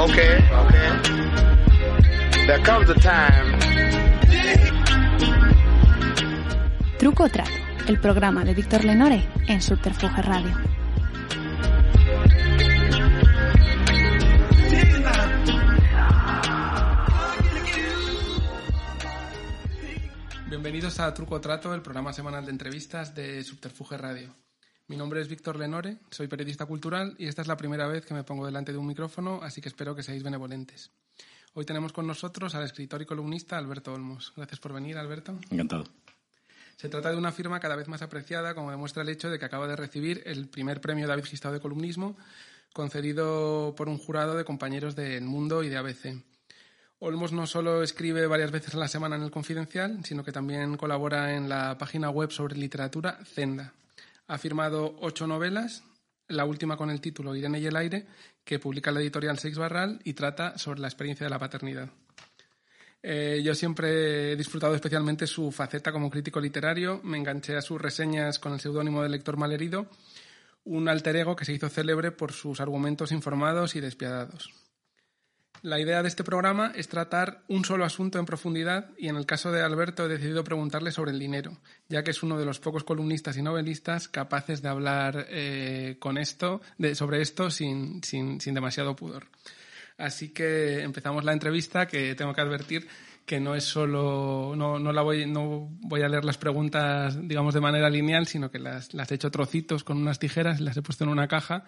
Okay, okay. There comes a time. Truco o Trato, el programa de Víctor Lenore en Subterfuge Radio. Bienvenidos a Truco o Trato, el programa semanal de entrevistas de Subterfuge Radio. Mi nombre es Víctor Lenore, soy periodista cultural y esta es la primera vez que me pongo delante de un micrófono, así que espero que seáis benevolentes. Hoy tenemos con nosotros al escritor y columnista Alberto Olmos. Gracias por venir, Alberto. Encantado. Se trata de una firma cada vez más apreciada, como demuestra el hecho de que acaba de recibir el primer premio David Gistao de columnismo, concedido por un jurado de compañeros de El Mundo y de ABC. Olmos no solo escribe varias veces a la semana en el Confidencial, sino que también colabora en la página web sobre literatura Zenda. Ha firmado ocho novelas, la última con el título Irene y el aire, que publica la editorial Seix Barral y trata sobre la experiencia de la paternidad. Eh, yo siempre he disfrutado especialmente su faceta como crítico literario, me enganché a sus reseñas con el seudónimo del lector malherido, un alter ego que se hizo célebre por sus argumentos informados y despiadados. La idea de este programa es tratar un solo asunto en profundidad y en el caso de Alberto he decidido preguntarle sobre el dinero, ya que es uno de los pocos columnistas y novelistas capaces de hablar eh, con esto, de, sobre esto sin, sin, sin demasiado pudor. Así que empezamos la entrevista que tengo que advertir que no es solo, no, no, la voy, no voy a leer las preguntas, digamos, de manera lineal, sino que las, las he hecho trocitos con unas tijeras y las he puesto en una caja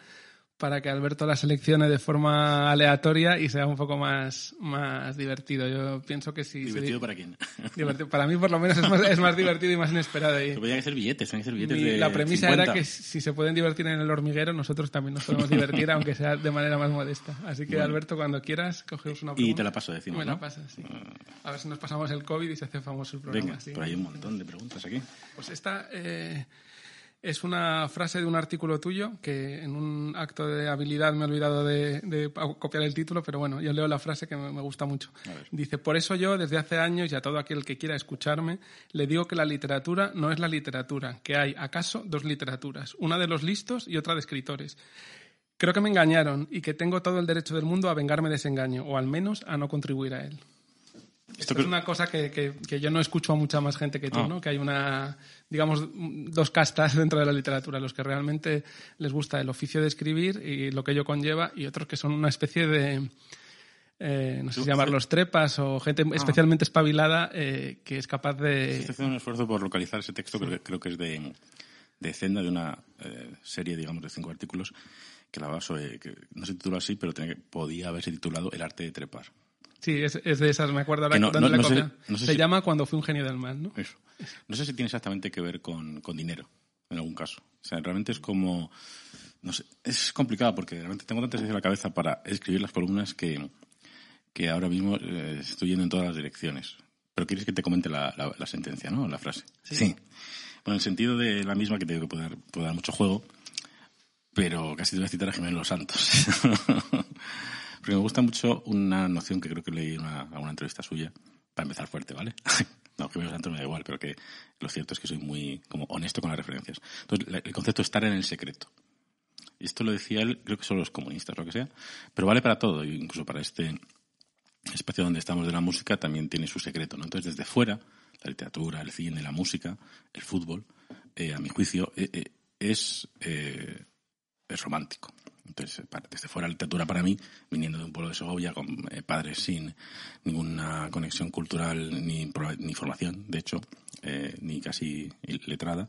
para que Alberto las seleccione de forma aleatoria y sea un poco más, más divertido. Yo pienso que sí. ¿Divertido para quién? Divertido. Para mí, por lo menos, es más, es más divertido y más inesperado. Y Podrían ser billetes, que ser billetes mi- de la premisa 50. era que si se pueden divertir en el hormiguero, nosotros también nos podemos divertir, aunque sea de manera más modesta. Así que, Bueno. Alberto, cuando quieras, cogemos una Y pregunta. te la paso, decimos, Me la ¿no? pasas, sí. A ver si nos pasamos el COVID y se hace famoso el programa. Venga, sí. ahí hay un montón de preguntas aquí. Pues esta eh, es una frase de un artículo tuyo que en un acto de habilidad me he olvidado de, de copiar el título, pero bueno, yo leo la frase que me, me gusta mucho. Dice, por eso yo desde hace años y a todo aquel que quiera escucharme, le digo que la literatura no es la literatura, que hay acaso dos literaturas, una de los listos y otra de escritores. Creo que me engañaron y que tengo todo el derecho del mundo a vengarme de ese engaño, o al menos a no contribuir a él. Esto es una cosa que, que- que yo no escucho a mucha más gente que tú, Ah. ¿no? Que hay una, digamos, dos castas dentro de la literatura, los que realmente les gusta el oficio de escribir y lo que ello conlleva, y otros que son una especie de, eh, no sé si llamarlos trepas o gente especialmente espabilada eh, que es capaz de... Estoy haciendo un esfuerzo por localizar ese texto, creo, que- creo que es de, de Zenda, de una eh, serie, digamos, de cinco artículos que la sobre, que no se titula así, pero tenía que- podía haberse titulado El arte de trepar. Sí, es, es de esas, me acuerdo ahora Que no- no- la no sé- sé Se si- llama Cuando fui un genio del mal, ¿no? Eso. No sé si tiene exactamente que ver con, con dinero, en algún caso. O sea, realmente es como... No sé, es complicado porque realmente tengo tantas ideas en la cabeza para escribir las columnas que, que ahora mismo eh, estoy yendo en todas las direcciones. Pero quieres que te comente la, la- la sentencia, ¿no? La frase. Sí. Bueno, en el sentido de la misma que te digo que puede dar, puede dar mucho juego, pero casi te voy a citar a Jiménez Los Santos. Porque me gusta mucho una noción que creo que leí en una, entrevista suya, para empezar fuerte, ¿vale? no, Jiménez Los Santos me da igual, pero que lo cierto es que soy muy como honesto con las referencias. Entonces, el concepto de estar en el secreto. Y esto lo decía él, creo que son los comunistas, lo que sea, pero vale para todo, incluso para este espacio donde estamos de la música también tiene su secreto, ¿no? Entonces, desde fuera, la literatura, el cine, la música, el fútbol, eh, a mi juicio, eh, eh, es, es romántico. Entonces, para- desde fuera la literatura para mí, viniendo de un pueblo de Segovia, con eh, padres sin ninguna conexión cultural ni, ni formación, de hecho, eh, ni casi letrada,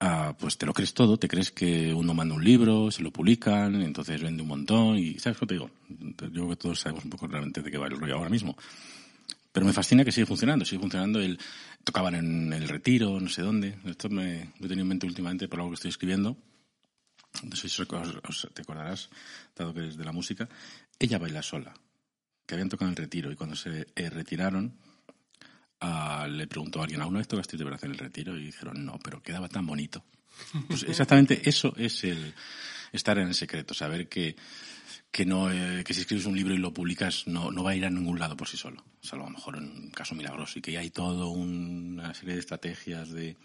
ah, pues te lo crees todo, te crees que uno manda un libro, se lo publican, entonces vende un montón y, ¿sabes qué te digo? Yo creo que todos sabemos un poco realmente de qué va el rollo ahora mismo. Pero me fascina que sigue funcionando, sigue funcionando el... Tocaban en el retiro, no sé dónde. Esto me lo he tenido en mente últimamente por algo que estoy escribiendo. No sé si te acordarás, dado que es de la música, ella baila sola, que habían tocado en el retiro y cuando se eh, retiraron ah, le preguntó a alguien, ¿alguna vez tocaste de verdad en el retiro? Y dijeron, no, pero quedaba tan bonito. Pues exactamente eso es el estar en el secreto, saber que, que, no, eh, que si escribes un libro y lo publicas no, no va a ir a ningún lado por sí solo, salvo a lo mejor en un caso milagroso, y que hay toda una serie de estrategias de,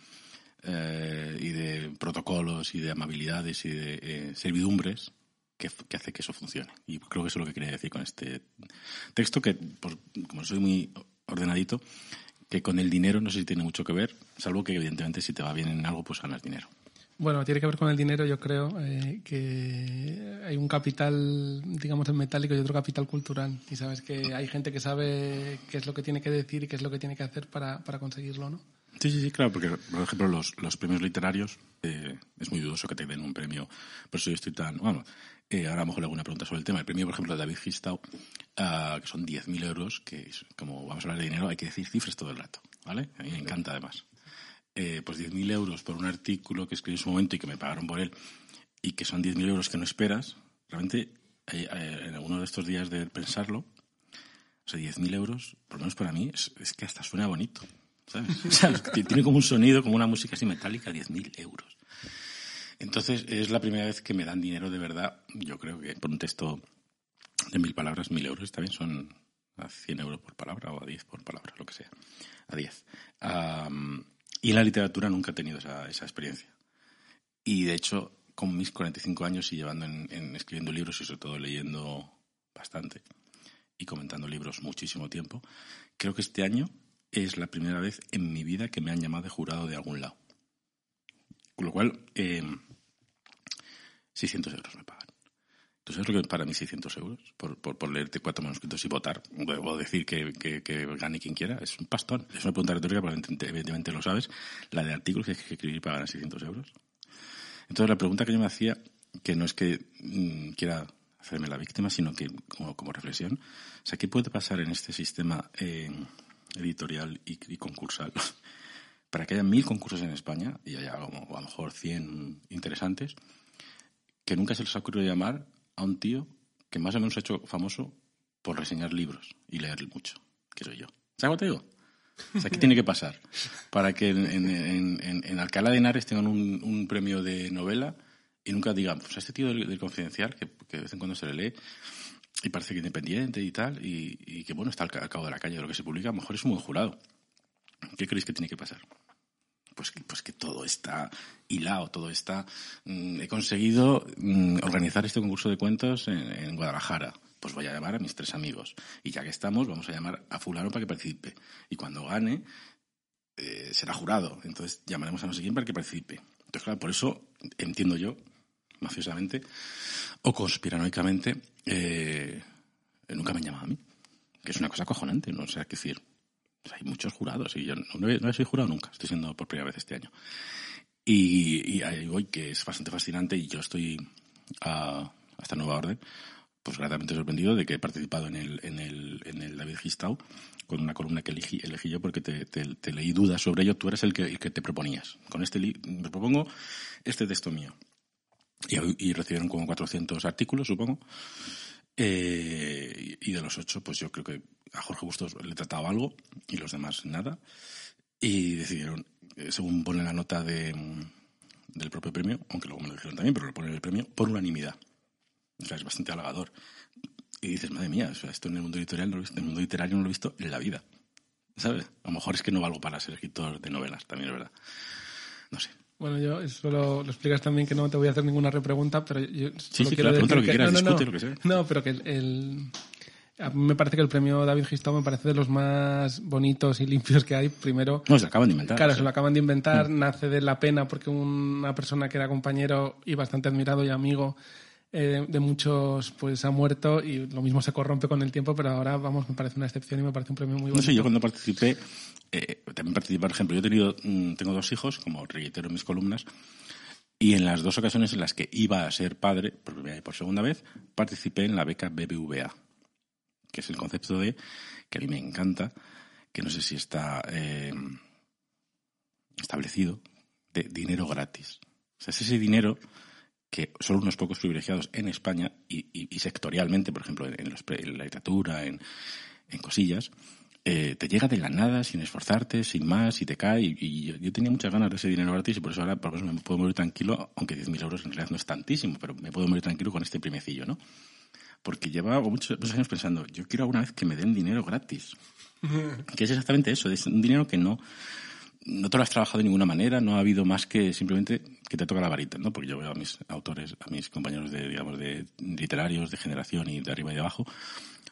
eh, y de protocolos y de amabilidades y de eh, servidumbres que, que, hace que eso funcione. Y creo que eso es lo que quería decir con este texto, que como soy muy ordenadito, que con el dinero no sé si tiene mucho que ver, salvo que evidentemente si te va bien en algo, pues ganas dinero. Bueno, tiene que ver con el dinero, yo creo, eh, que hay un capital, digamos, en metálico y otro capital cultural. Y sabes que hay gente que sabe qué es lo que tiene que decir y qué es lo que tiene que hacer para, para conseguirlo, ¿no? Sí, sí, sí, claro, porque, por ejemplo, los, los premios literarios, eh, es muy dudoso que te den un premio. Por eso yo estoy tan. Bueno, eh, ahora a lo mejor le hago una pregunta sobre el tema. El premio, por ejemplo, de David Gistau, uh, que son 10.000 euros, que como vamos a hablar de dinero, hay que decir cifras todo el rato, ¿vale? A mí me encanta además. Eh, pues 10.000 euros por un artículo que escribí en su momento y que me pagaron por él, y que son 10.000 euros que no esperas, realmente eh, en alguno de estos días de pensarlo, o sea, 10.000 euros, por lo menos para mí, es que hasta suena bonito. ¿Sabes? O sea, tiene como un sonido, como una música así metálica, 10.000 euros. Entonces, es la primera vez que me dan dinero de verdad. Yo creo que por un texto de mil palabras, mil euros también son a 100 euros por palabra o a 10 por palabra, lo que sea. A 10. y en la literatura nunca he tenido esa, esa, experiencia. Y de hecho, con mis 45 años y llevando en, en, escribiendo libros y sobre todo leyendo bastante y comentando libros muchísimo tiempo, creo que este año es la primera vez en mi vida que me han llamado de jurado de algún lado. Con lo cual, eh, 600 euros me pagan. ¿Tú sabes lo que para mí 600 euros? Por, por, leerte cuatro manuscritos y votar. O decir que, que, gane quien quiera. Es un pastón. Es una pregunta retórica, probablemente evidentemente lo sabes. La de artículos que hay que escribir para ganar 600 euros. Entonces, la pregunta que yo me hacía, que no es que mmm, quiera hacerme la víctima, sino que como, como, reflexión, o sea, ¿qué puede pasar en este sistema editorial y, y concursal para que haya mil concursos en España y haya como, a lo mejor 100 interesantes, que nunca se les ha ocurrido llamar a un tío que más o menos ha hecho famoso por reseñar libros y leer mucho, que soy yo. ¿Sabes lo que te digo? O sea, ¿qué tiene que pasar para que en, en, en, en Alcalá de Henares tengan un, un, premio de novela y nunca digan, pues a este tío del, del Confidencial, que, que, de vez en cuando se le lee, y parece que independiente y tal, y, que bueno, está al, cabo de la calle de lo que se publica, a lo mejor es un buen jurado. ¿Qué creéis que tiene que pasar? Pues, pues que todo está hilado, todo está... Mmm, he conseguido mmm, organizar este concurso de cuentos en, en, Guadalajara. Pues voy a llamar a mis tres amigos. Y ya que estamos, vamos a llamar a fulano para que participe. Y cuando gane, eh, será jurado. Entonces llamaremos a no sé quién para que participe. Entonces, claro, por eso entiendo yo, mafiosamente o conspiranoicamente, eh, nunca me han llamado a mí. Que es una cosa cojonante, ¿no? O sea, que decir, hay muchos jurados y yo no, no, soy jurado nunca, estoy siendo por primera vez este año. Y, y ahí voy, que es bastante fascinante y yo estoy a, a esta nueva orden pues gratamente sorprendido de que he participado en el, en el, en el David Gistau con una columna que elegí, elegí yo porque te, te, te, leí dudas sobre ello. Tú eres el que, el que te proponías. Con este me propongo este texto mío. Y, y recibieron como 400 artículos, supongo. Eh, y de los ocho, pues yo creo que a Jorge Bustos le trataba algo y los demás nada. Y decidieron, eh, según pone la nota de, del propio premio, aunque luego me lo dijeron también, pero lo ponen el premio, por unanimidad. O sea, es bastante halagador. Y dices, madre mía, o sea, esto en el mundo editorial no lo he visto, en el mundo literario no lo he visto en la vida. ¿Sabes? A lo mejor es que no valgo para ser escritor de novelas, también es verdad. No sé. Bueno, yo eso lo, lo, explicas también que no te voy a hacer ninguna repregunta, pero yo sí, sí, quiero claro, decir lo que, quieras, no, no, discute no, lo que sea. No, pero que el, el, a mí me parece que el premio David Gistau me parece de los más bonitos y limpios que hay. Primero, no, se acaban de inventar. Claro, sí. se lo acaban de inventar, mm. nace de la pena porque una persona que era compañero y bastante admirado y amigo eh, de muchos pues ha muerto y lo mismo se corrompe con el tiempo, pero ahora, vamos, me parece una excepción y me parece un premio muy bueno. No sé, yo cuando participé, eh, también participé, por ejemplo, yo he tenido, mm, tengo dos hijos, como reitero en mis columnas, y en las dos ocasiones en las que iba a ser padre, por primera y por segunda vez, participé en la beca BBVA, que es el concepto de, que a mí me encanta, que no sé si está eh, establecido, de dinero gratis. O sea, es ese dinero que solo unos pocos privilegiados en España y, sectorialmente, por ejemplo, en, la literatura, en, cosillas, eh, te llega de la nada, sin esforzarte, sin más, y te cae. Y, yo, tenía muchas ganas de ese dinero gratis y por eso ahora por eso me puedo morir tranquilo, aunque 10.000 euros en realidad no es tantísimo, pero me puedo morir tranquilo con este primecillo, ¿no? Porque llevaba muchos, muchos años pensando, yo quiero alguna vez que me den dinero gratis. que es exactamente eso, es un dinero que no, no te lo has trabajado de ninguna manera, no ha habido más que simplemente que te toca la varita, ¿no? Porque yo veo a mis autores, a mis compañeros de, digamos, de literarios, de generación y de arriba y de abajo,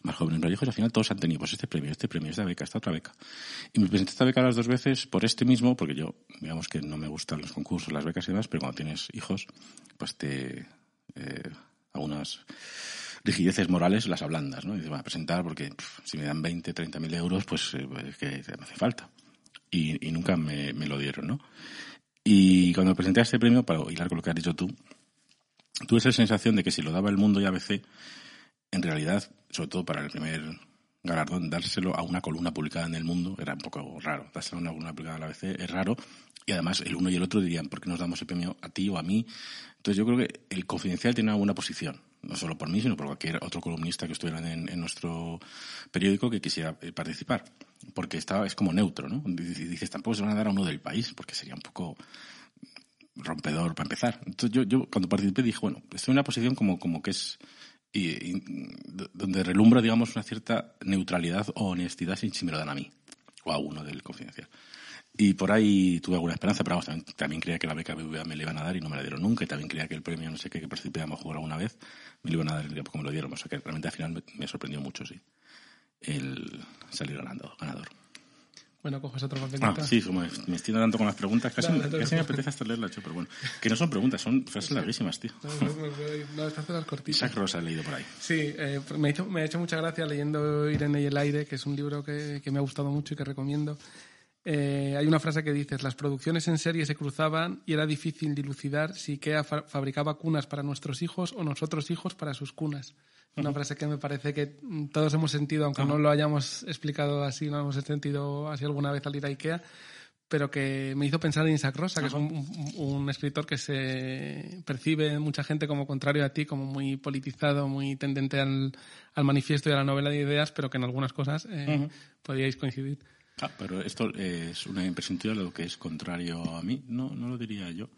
más jóvenes, más viejos, al final todos han tenido pues este premio, este premio, esta beca, esta otra beca. Y me presenté esta beca las dos veces por este mismo, porque yo, digamos que no me gustan los concursos, las becas y demás, pero cuando tienes hijos, pues te, eh, algunas rigideces morales las ablandas, ¿no? Y te van a presentar porque si me dan 20, 30 mil euros, pues eh, que me hace falta y, nunca me, lo dieron, ¿no? Y cuando presenté este premio, para hilar con lo que has dicho tú, tuve esa sensación de que si lo daba el mundo y ABC, en realidad, sobre todo para el primer galardón, dárselo a una columna publicada en el mundo era un poco raro. Dárselo a una columna publicada en ABC es raro. Y además el uno y el otro dirían, ¿por qué nos damos el premio a ti o a mí? Entonces yo creo que el confidencial tiene una buena posición. No solo por mí, sino por cualquier otro columnista que estuviera en, en nuestro periódico que quisiera eh, participar porque está, es como neutro, ¿no? Dices, tampoco se van a dar a uno del país, porque sería un poco rompedor para empezar. Entonces yo, yo cuando participé dije, bueno, estoy en una posición como, como que es y, donde relumbra, digamos, una cierta neutralidad o honestidad si, si me lo dan a mí o a uno del confidencial. Y por ahí tuve alguna esperanza, pero vamos, también, creía que la beca BBVA me la iban a dar y no me la dieron nunca. Y también creía que el premio, no sé qué, que participé a lo mejor alguna vez, me lo iban a dar y tampoco me lo dieron. O sea que realmente al final me sorprendió mucho, sí el salir ganando, ganador. Bueno, coges otro papel. Ah, sí, como me estoy dando con las preguntas, casi, casi me apetece hasta leerla, pero bueno. Que no son preguntas, son frases larguísimas, tío. No, estas las cortitas. Isaac Rosa he leído por ahí. Sí, eh, me, ha hecho, me ha hecho mucha gracia leyendo Irene y el aire, que es un libro que, que me ha gustado mucho y que recomiendo. Eh, hay una frase que dice, las producciones en serie se cruzaban y era difícil dilucidar si IKEA fabricaba cunas para nuestros hijos o nosotros hijos para sus cunas. Una frase que me parece que todos hemos sentido, aunque no lo hayamos explicado así, no hemos sentido así alguna vez al ir a IKEA, pero que me hizo pensar en Isaac Rosa, que es un, escritor que se percibe mucha gente como contrario a ti, como muy politizado, muy tendente al, manifiesto y a la novela de ideas, pero que en algunas cosas eh, podríais coincidir. Ah, pero esto es una impresión tuya lo que es contrario a mí. No, no lo diría yo.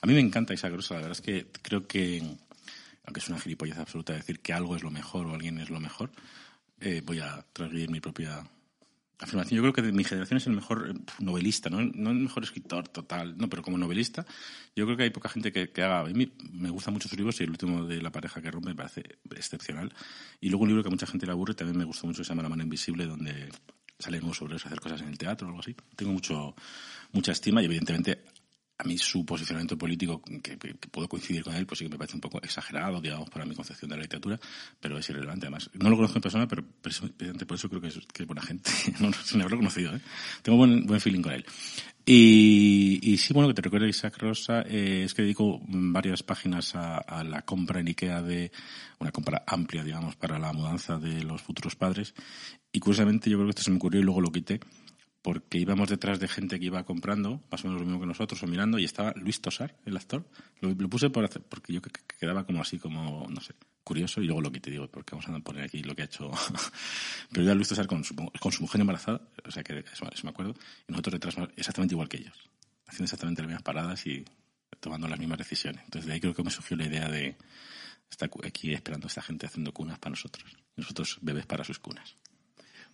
A mí me encanta Isaac Rosa. La verdad es que creo que aunque es una gilipollez absoluta decir que algo es lo mejor o alguien es lo mejor, eh, voy a transgredir mi propia afirmación. Yo creo que de mi generación es el mejor eh, novelista, ¿no? no el mejor escritor total, no, pero como novelista, yo creo que hay poca gente que, haga. A mí me gustan mucho sus libros y el último de La pareja que rompe me parece excepcional. Y luego un libro que a mucha gente le aburre también me gustó mucho, que se llama La mano invisible, donde salen sobre eso, hacer cosas en el teatro o algo así. Tengo mucho, mucha estima y evidentemente a mí su posicionamiento político, que, puedo coincidir con él, pues sí que me parece un poco exagerado, digamos, para mi concepción de la literatura, pero es irrelevante. Además, no lo conozco en persona, pero precisamente por eso creo que es, buena gente. no, sin haberlo conocido, ¿eh? Tengo buen, buen feeling con él. Y, sí, bueno, que te recuerdo Isaac Rosa, eh, es que dedico varias páginas a, a, la compra en Ikea de una compra amplia, digamos, para la mudanza de los futuros padres. Y curiosamente yo creo que esto se me ocurrió y luego lo quité porque íbamos detrás de gente que iba comprando, más o menos lo mismo que nosotros, o mirando, y estaba Luis Tosar, el actor. Lo, puse por hacer, porque yo quedaba como así, como, no sé, curioso, y luego lo quité, digo, porque vamos a poner aquí lo que ha hecho. Pero ya Luis Tosar con su, con su mujer embarazada, o sea que eso, me acuerdo, y nosotros detrás exactamente igual que ellos, haciendo exactamente las mismas paradas y tomando las mismas decisiones. Entonces de ahí creo que me surgió la idea de estar aquí esperando a esta gente haciendo cunas para nosotros, nosotros bebés para sus cunas.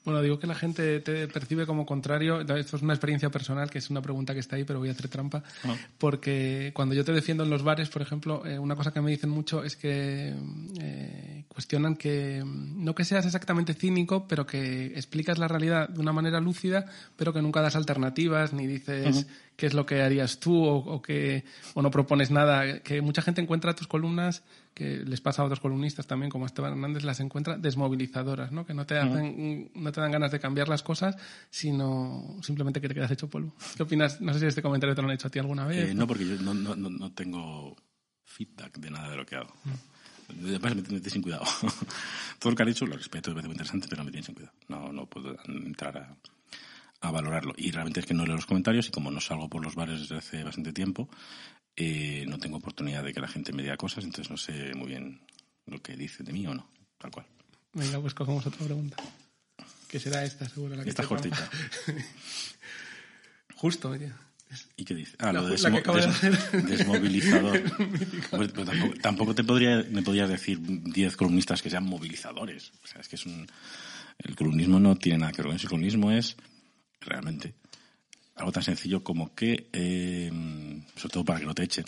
Bueno, digo que la gente te percibe como contrario. Esto es una experiencia personal, que es una pregunta que está ahí, pero voy a hacer trampa. Ah. Porque cuando yo te defiendo en los bares, por ejemplo, eh, una cosa que me dicen mucho es que eh, cuestionan que no que seas exactamente cínico, pero que explicas la realidad de una manera lúcida, pero que nunca das alternativas ni dices qué es lo que harías tú o, que, o no propones nada. Que mucha gente encuentra tus columnas que les pasa a otros columnistas también, como Esteban Hernández, las encuentra desmovilizadoras, ¿no? que no te, hacen, no te dan ganas de cambiar las cosas, sino simplemente que te quedas hecho polvo. ¿Qué opinas? No sé si este comentario te lo han hecho a ti alguna vez. Eh, no, porque yo no, no, no, tengo feedback de nada de lo que hago. Además, me tienes sin cuidado. Todo lo que ha dicho lo respeto, me parece muy interesante, pero me tienes sin cuidado. No, no puedo entrar a, a valorarlo. Y realmente es que no leo los comentarios y como no salgo por los bares desde hace bastante tiempo, eh, no tengo oportunidad de que la gente me diga cosas, entonces no sé muy bien lo que dice de mí o no, tal cual. Venga, pues cogemos otra pregunta. Que será esta, seguro. La que Esta cortita. Justo, oye. ¿Y qué dice? Ah, La- lo desmo- des- desmovilizador. Tampoco, tampoco te podría, me podrías decir 10 columnistas que sean movilizadores. O sea, es que es un... El columnismo no tiene nada que ver con eso. El columnismo es realmente algo tan sencillo como que, eh, sobre todo para que no te echen,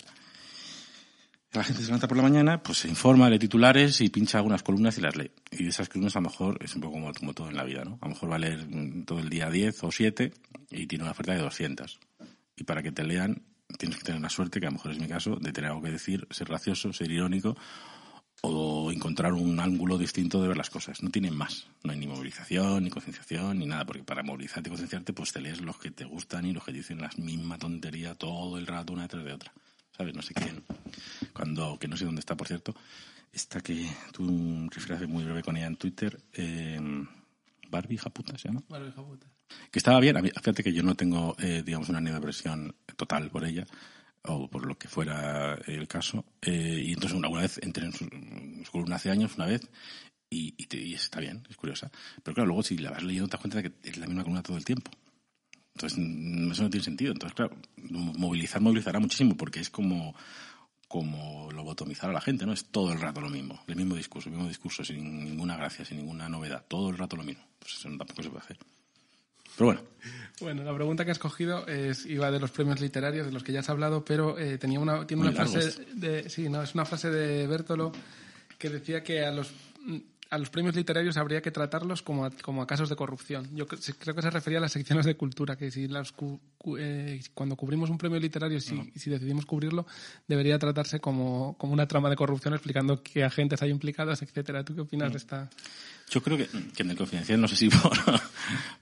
la gente se levanta por la mañana, pues se informa, lee titulares y pincha algunas columnas y las lee. Y de esas columnas a lo mejor es un poco como, todo en la vida, ¿no? A lo mejor va a leer mm, todo el día 10 o 7 y tiene una oferta de 200. Y para que te lean tienes que tener la suerte, que a lo mejor es mi caso, de tener algo que decir, ser gracioso, ser irónico o encontrar un ángulo distinto de ver las cosas. No tienen más. No hay ni movilización, ni concienciación, ni nada, porque para movilizarte y concienciarte, pues te lees los que te gustan y los que dicen la misma tontería todo el rato, una detrás de otra. ¿Sabes? No sé quién. Cuando, que no sé dónde está, por cierto, esta que tuve un rifraje muy breve con ella en Twitter, eh, Barbie, hija puta, se llama Vale, hija puta. que estaba bien. Fíjate que yo no tengo, eh, digamos, una neodepresión total por ella, o por lo que fuera el caso. Eh, y entonces una, vez entré en su, su columna hace años, una vez, y, y, te- y está bien, es curiosa. Pero claro, luego si la vas leyendo te das cuenta de que es la misma columna todo el tiempo. Entonces, mm, eso no tiene sentido. Entonces, claro, movilizar movilizará muchísimo porque es como como lobotomizar a la gente, ¿no? Es todo el rato lo mismo, el mismo discurso, el mismo discurso, sin ninguna gracia, sin ninguna novedad, todo el rato lo mismo. Pues eso tampoco se puede hacer. Pero bueno, Bueno, la pregunta que has cogido es, iba de los premios literarios, de los que ya has hablado, pero eh, tenía una, tiene Muy una frase de, sí, no, es una frase de Bertolo que decía que a los a los premios literarios habría que tratarlos como a, como a casos de corrupción. Yo creo que se refería a las secciones de cultura, que si las cu- cu- eh, cuando cubrimos un premio literario, si, si decidimos cubrirlo, debería tratarse como, como una trama de corrupción explicando qué agentes hay implicados, etcétera. ¿Tú qué opinas de esta? Yo creo que, que en el confidencial, no sé si por,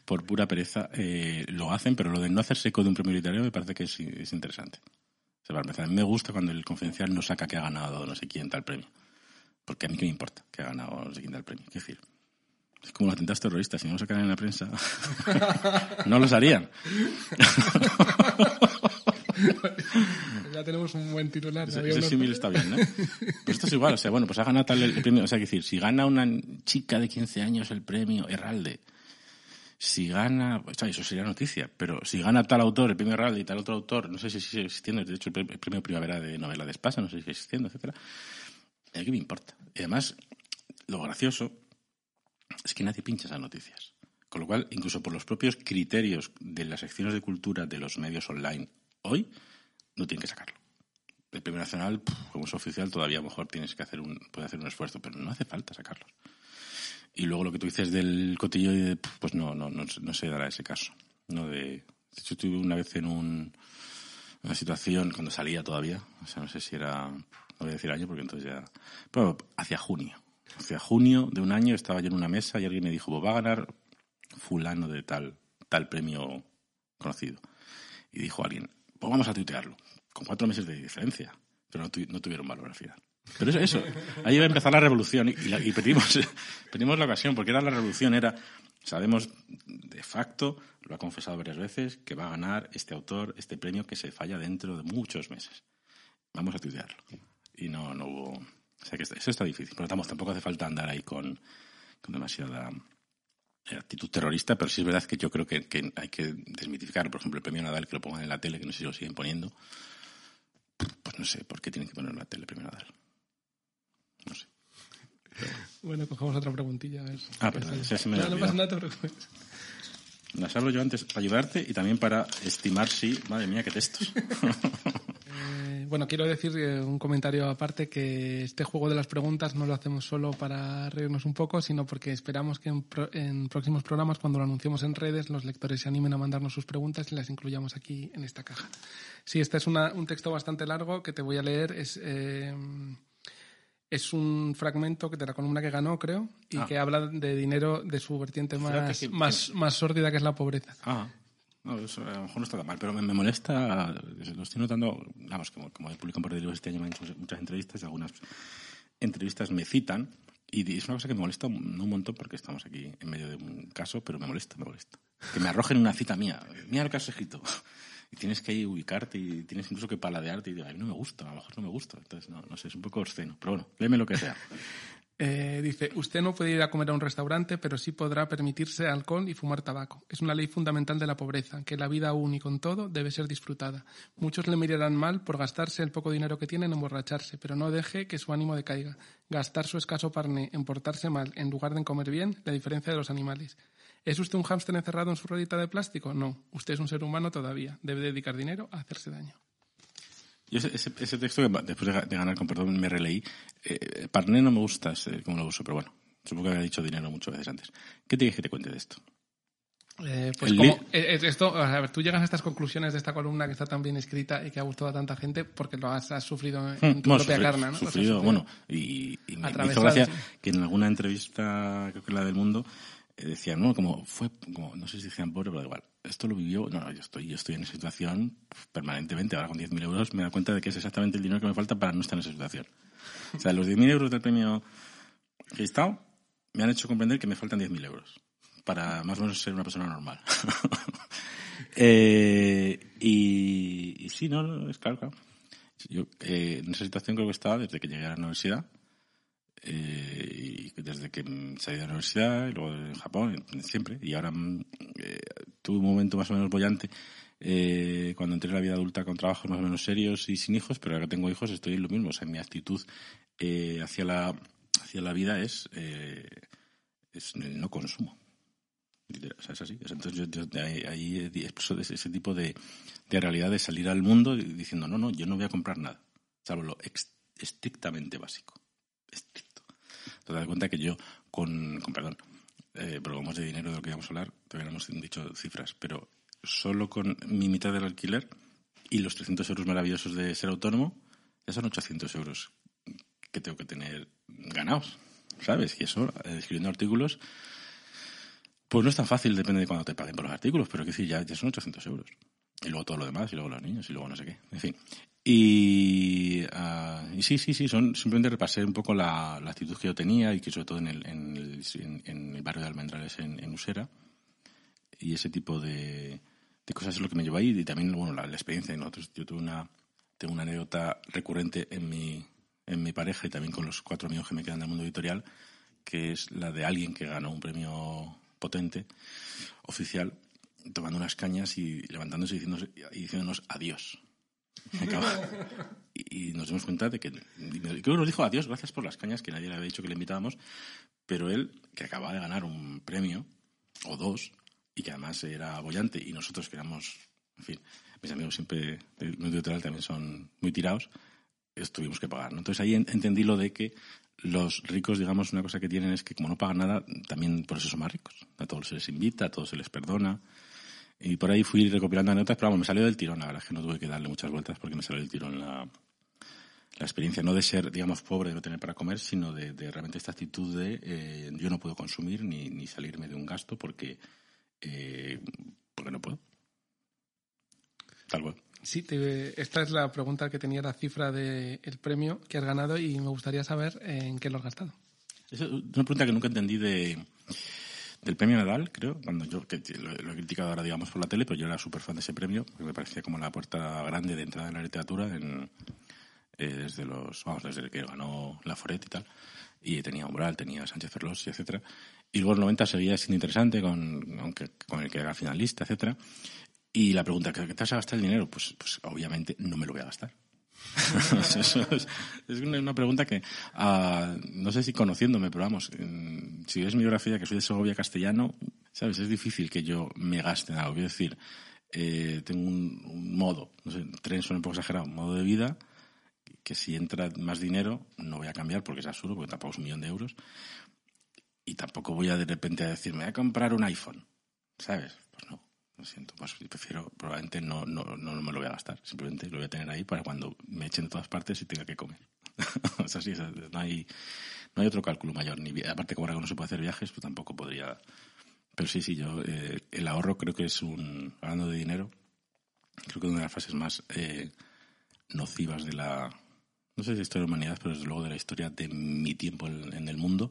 por pura pereza, eh, lo hacen, pero lo de no hacerse eco de un premio literario me parece que es, es interesante. O sea, para empezar, a mí me gusta cuando el confidencial no saca que ha ganado no sé quién tal premio. Porque a mí qué me importa que ha ganado no sé quién tal premio. ¿Qué decir? Es como los atentados terroristas, si no lo sacan en la prensa, no los harían. Ya tenemos un buen titular. Ese, ese símil está bien, ¿no? Pues esto es igual, o sea, bueno, pues ha ganado tal el premio, o sea, que decir, si gana una chica de 15 años el premio Herralde, si gana, o sea, eso sería noticia, pero si gana tal autor el premio Herralde y tal otro autor, no sé si sigue existiendo, de hecho el pre- el premio Primavera de novela de Espasa, no sé si sigue existiendo, etcétera, ¿a qué me importa? Y además, lo gracioso es que nadie pincha esas noticias. Con lo cual, incluso por los propios criterios de las secciones de cultura de los medios online, hoy no tienen que sacarlo. El Premio Nacional, como es oficial, todavía a lo mejor tienes que hacer un, puede hacer un esfuerzo, pero no hace falta sacarlos. Y luego lo que tú dices del cotillo, pues no, no, no, no se dará ese caso. No de, hecho, estuve una vez en un, una situación cuando salía todavía, o sea, no sé si era, no voy a decir año porque entonces ya, pero hacia junio. Hacia junio de un año estaba yo en una mesa y alguien me dijo, pues va a ganar fulano de tal, tal premio conocido. Y dijo alguien, pues vamos a tuitearlo, con cuatro meses de diferencia, pero no, tu- no tuvieron valor al final. Pero eso, ahí iba a empezar la revolución y, la- y pedimos, pedimos la ocasión, porque era la revolución, era, sabemos de facto, lo ha confesado varias veces, que va a ganar este autor este premio que se falla dentro de muchos meses. Vamos a tuitearlo. Y no, no hubo... O sea que eso está difícil, pero tampoco, tampoco hace falta andar ahí con, con demasiada eh, actitud terrorista, pero sí es verdad que yo creo que, que hay que desmitificar, por ejemplo, el premio Nadal, que lo pongan en la tele, que no sé si lo siguen poniendo. Pues no sé, ¿por qué tienen que ponerlo en la tele el premio Nadal? No sé. Bueno, cogemos otra preguntilla. A ver. Ah, perdón, se me no, no pasa nada, te preocupes. Las hablo yo antes para ayudarte y también para estimar si... Madre mía, qué textos. Eh, bueno, quiero decir eh, un comentario aparte que este juego de las preguntas no lo hacemos solo para reírnos un poco, sino porque esperamos que en, pro- en próximos programas, cuando lo anunciemos en redes, los lectores se animen a mandarnos sus preguntas y las incluyamos aquí en esta caja. Sí, este es una- un texto bastante largo que te voy a leer. Es, eh, es un fragmento que de la columna que ganó, creo, y Ah. que habla de dinero de su vertiente más, que- más, más sórdida, que es la pobreza. Ah, no, eso a lo mejor no está tan mal, pero me, me molesta, lo estoy notando, vamos, como, como publican por libros este año me han hecho muchas entrevistas y algunas entrevistas me citan y es una cosa que me molesta un montón porque estamos aquí en medio de un caso, pero me molesta, me molesta. Que me arrojen una cita mía. Mira lo que has escrito. Y tienes que ubicarte y tienes incluso que paladearte y digo, a mí no me gusta, a lo mejor no me gusta. Entonces, no, no sé, es un poco obsceno. Pero bueno, léeme lo que sea. Eh, dice, usted no puede ir a comer a un restaurante, pero sí podrá permitirse alcohol y fumar tabaco. Es una ley fundamental de la pobreza, que la vida aún y con todo debe ser disfrutada. Muchos le mirarán mal por gastarse el poco dinero que tiene en emborracharse, pero no deje que su ánimo decaiga. Gastar su escaso parné en portarse mal en lugar de comer bien, la diferencia de los animales. ¿Es usted un hámster encerrado en su ruedita de plástico? No, usted es un ser humano todavía. Debe dedicar dinero a hacerse daño. Yo ese, ese, ese texto, que después de, de ganar con perdón, me releí. Eh, Parné no me gusta ese, como lo uso, pero bueno, supongo que había dicho dinero muchas veces antes. ¿Qué dije que te cuente de esto? Eh, pues como, eh, eh, esto, a ver, tú llegas a estas conclusiones de esta columna que está tan bien escrita y que ha gustado a tanta gente porque lo has, has sufrido en, en tu Bueno, propia sufri- carne, ¿no? Has Sufrido, bueno, y, y me, me hizo gracia sí. que en alguna entrevista, creo que la del mundo, eh, decían, no, como fue, como, no sé si decían pobre, pero igual. Esto lo vivió, no, yo estoy, yo estoy en esa situación permanentemente. Ahora con 10.000 euros me da cuenta de que es exactamente el dinero que me falta para no estar en esa situación. O sea, los 10.000 euros del premio Cristao me han hecho comprender que me faltan 10.000 euros para más o menos ser una persona normal. Eh, y, y sí, no, no, es claro, claro. Yo eh, en esa situación creo que estaba desde que llegué a la universidad, eh, desde que salí de la universidad, y luego en Japón, siempre. Y ahora mm, eh, tuve un momento más o menos bollante eh, cuando entré en la vida adulta con trabajos más o menos serios y sin hijos, pero ahora que tengo hijos estoy en lo mismo. O sea, mi actitud eh, hacia, la, hacia la vida es, eh, es el no consumo. O sea, es así. Entonces yo, yo ahí, ahí expreso ese, tipo de, de realidad de salir al mundo diciendo, no, no, yo no voy a comprar nada, salvo lo estrictamente básico. Estricto. Te das cuenta que yo, con, con perdón, eh, de dinero de lo que íbamos a hablar, todavía no hemos dicho cifras, pero solo con mi mitad del alquiler y los 300 euros maravillosos de ser autónomo, ya son 800 euros que tengo que tener ganados, ¿sabes? Y eso, eh, escribiendo artículos, pues no es tan fácil, depende de cuándo te paguen por los artículos, pero que decir, ya, ya son 800 euros. Y luego todo lo demás, y luego los niños, y luego no sé qué. En fin. Y, y sí, sí, sí, son simplemente repasé un poco la, actitud que yo tenía y que sobre todo en el, en el, en- el barrio de Almendrales en, Usera. Y ese tipo de, de cosas es lo que me llevó ahí. Y también, bueno, la, la experiencia. Nosotros, yo tuve una, tengo una anécdota recurrente en mi, en mi pareja y también con los cuatro amigos que me quedan del mundo editorial, que es la de alguien que ganó un premio potente, oficial, tomando unas cañas y levantándose y diciéndonos, y diciéndonos adiós. Y, y nos dimos cuenta de que, creo que nos dijo adiós, gracias por las cañas, que nadie le había dicho que le invitábamos, pero él, que acababa de ganar un premio, o dos, y que además era bollante, y nosotros que éramos, en fin, mis amigos siempre del mundo editorial también son muy tirados, tuvimos que pagar. ¿no? Entonces ahí en- entendí lo de que los ricos, digamos, una cosa que tienen es que como no pagan nada, también por eso son más ricos. A todos se les invita, a todos se les perdona. Y por ahí fui recopilando anécdotas, pero vamos, me salió del tirón, la verdad es que no tuve que darle muchas vueltas porque me salió del tirón la, la experiencia, no de ser, digamos, pobre, de no tener para comer, sino de, de realmente esta actitud de eh, yo no puedo consumir ni, ni salirme de un gasto porque, eh, porque no puedo. Tal cual. Sí, te- esta es la pregunta que tenía la cifra del premio que has ganado y me gustaría saber en qué lo has gastado. Es una pregunta que nunca entendí de, del premio Nadal, creo, cuando yo que lo, he criticado ahora, digamos, por la tele, pero yo era súper fan de ese premio, porque me parecía como la puerta grande de entrada en la literatura en, eh, desde los, vamos, desde que ganó la Foret y tal, y tenía Umbral, tenía Sánchez Ferlós, etcétera. Y luego los 90 seguía siendo interesante con, aunque, con el que era finalista, etcétera. Y la pregunta, ¿qué te vas a gastar el dinero? Pues, pues obviamente no me lo voy a gastar. Es, una, pregunta que, ah, no sé si conociéndome, pero vamos, mm, si ves mi biografía, que soy de Segovia castellano, ¿sabes? Es difícil que yo me gaste en algo. Quiero decir, eh, tengo un, modo, no sé, tren suena un poco exagerado, un modo de vida, que si entra más dinero, no voy a cambiar porque es absurdo, porque tampoco es un millón de euros. Y tampoco voy a de repente a decir, me voy a comprar un iPhone, ¿sabes? Pues no. Lo siento, pues prefiero, probablemente no, no, no me lo voy a gastar, simplemente lo voy a tener ahí para cuando me echen de todas partes y tenga que comer. es así, es- no hay, no hay otro cálculo mayor. Ni, aparte, como ahora no se puede hacer viajes, pues tampoco podría. Pero sí, sí, yo, eh, el ahorro creo que es un, hablando de dinero, creo que una de las fases más eh, nocivas de la, no sé si historia de la humanidad, pero desde luego de la historia de mi tiempo en, en el mundo,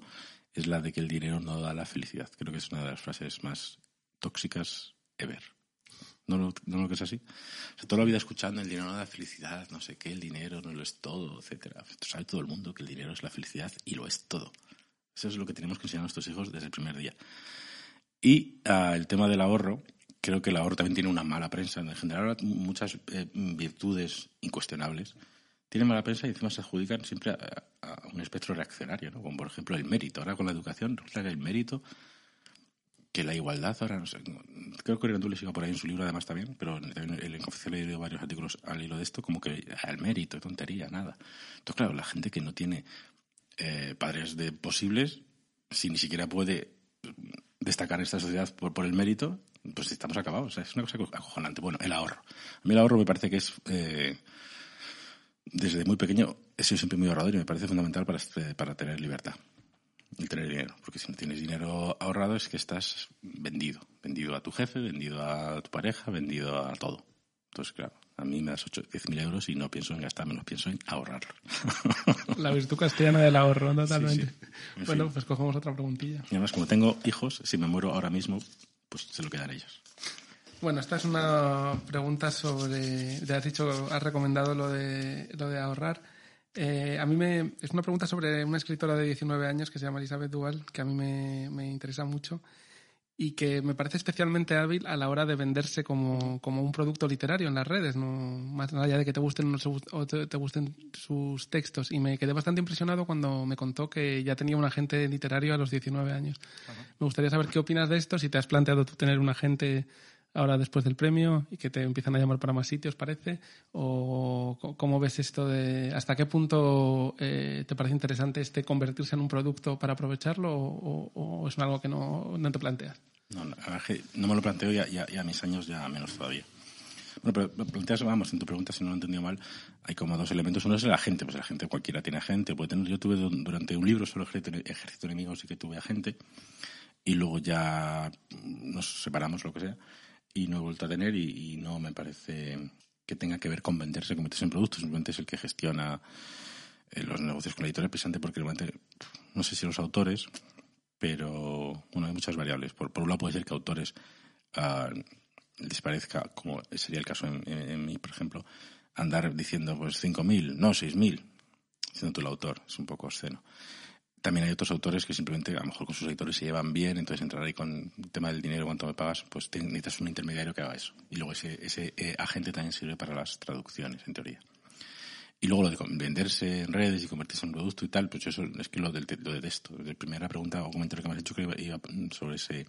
es la de que el dinero no da la felicidad. Creo que es una de las frases más tóxicas ever. ¿No lo, no lo que es así? O sea, toda la vida escuchando el dinero no da felicidad, no sé qué, el dinero no lo es todo, etcétera. Sabe todo el mundo que el dinero es la felicidad y lo es todo. Eso es lo que tenemos que enseñar a nuestros hijos desde el primer día. Y uh, el tema del ahorro, creo que el ahorro también tiene una mala prensa. En general, muchas eh, virtudes incuestionables tienen mala prensa y encima se adjudican siempre a, a, un espectro reaccionario, ¿no? como por ejemplo el mérito. Ahora con la educación resulta que el mérito que la igualdad ahora, no sé, creo que Orientú le siga por ahí en su libro además también, pero en el Confección he leído varios artículos al hilo de esto, como que el mérito, tontería, nada. Entonces, claro, la gente que no tiene eh, padres de posibles, si ni siquiera puede destacar en esta sociedad por, el mérito, pues estamos acabados. Es una cosa acojonante. Bueno, el ahorro. A mí el ahorro me parece que es, eh, desde muy pequeño, he sido siempre muy ahorrador y me parece fundamental para, este, para tener libertad el tener dinero. Porque si no tienes dinero ahorrado es que estás vendido. Vendido a tu jefe, vendido a tu pareja, vendido a todo. Entonces, claro, a mí me das 8, 10.000 euros y no pienso en gastarme, pienso en ahorrarlo. La virtud castellana del ahorro, totalmente. Sí, sí. Bueno, fin. pues cogemos otra preguntilla. Y además, como tengo hijos, si me muero ahora mismo, pues se lo quedan ellos. Bueno, esta es una pregunta sobre. Te has dicho, has recomendado lo de, lo de ahorrar. Eh, a mí me, es una pregunta sobre una escritora de 19 años que se llama Elizabeth Duval, que a mí me, me interesa mucho y que me parece especialmente hábil a la hora de venderse como, como, un producto literario en las redes, no más allá de que te gusten o te, te, gusten sus textos. Y me quedé bastante impresionado cuando me contó que ya tenía un agente literario a los 19 años. Me gustaría saber qué opinas de esto, si te has planteado tú tener un agente ahora después del premio y que te empiezan a llamar para más sitios, parece? ¿O cómo ves esto de hasta qué punto eh, te parece interesante este convertirse en un producto para aprovecharlo o, es algo que no, no te planteas? No, no, no me lo planteo y a, a, a, mis años ya menos todavía. Bueno, pero planteas, vamos, en tu pregunta, si no lo he entendido mal, hay como dos elementos. Uno es el agente, pues el agente cualquiera tiene agente, puede tener. Yo tuve durante un libro sobre ejército enemigo, sí que tuve agente, y luego ya nos separamos, lo que sea y no he vuelto a tener y, no me parece que tenga que ver con venderse, convertirse en productos, simplemente es el que gestiona eh, los negocios con la editorial, precisamente porque no sé si los autores, pero bueno, hay muchas variables. Por, por un lado puede ser que autores uh, les parezca, como sería el caso en, en, en mí, por ejemplo, andar diciendo pues 5.000, no 6.000, siendo tú el autor, es un poco obsceno también hay otros autores que simplemente a lo mejor con sus editores se llevan bien, entonces entrar ahí con el tema del dinero, cuánto me pagas, pues necesitas un intermediario que haga eso. Y luego ese, ese eh, agente también sirve para las traducciones, en teoría. Y luego lo de venderse en redes y convertirse en un producto y tal, pues eso es que lo, del, lo de esto. La primera pregunta o comentario que me has hecho sobre ese,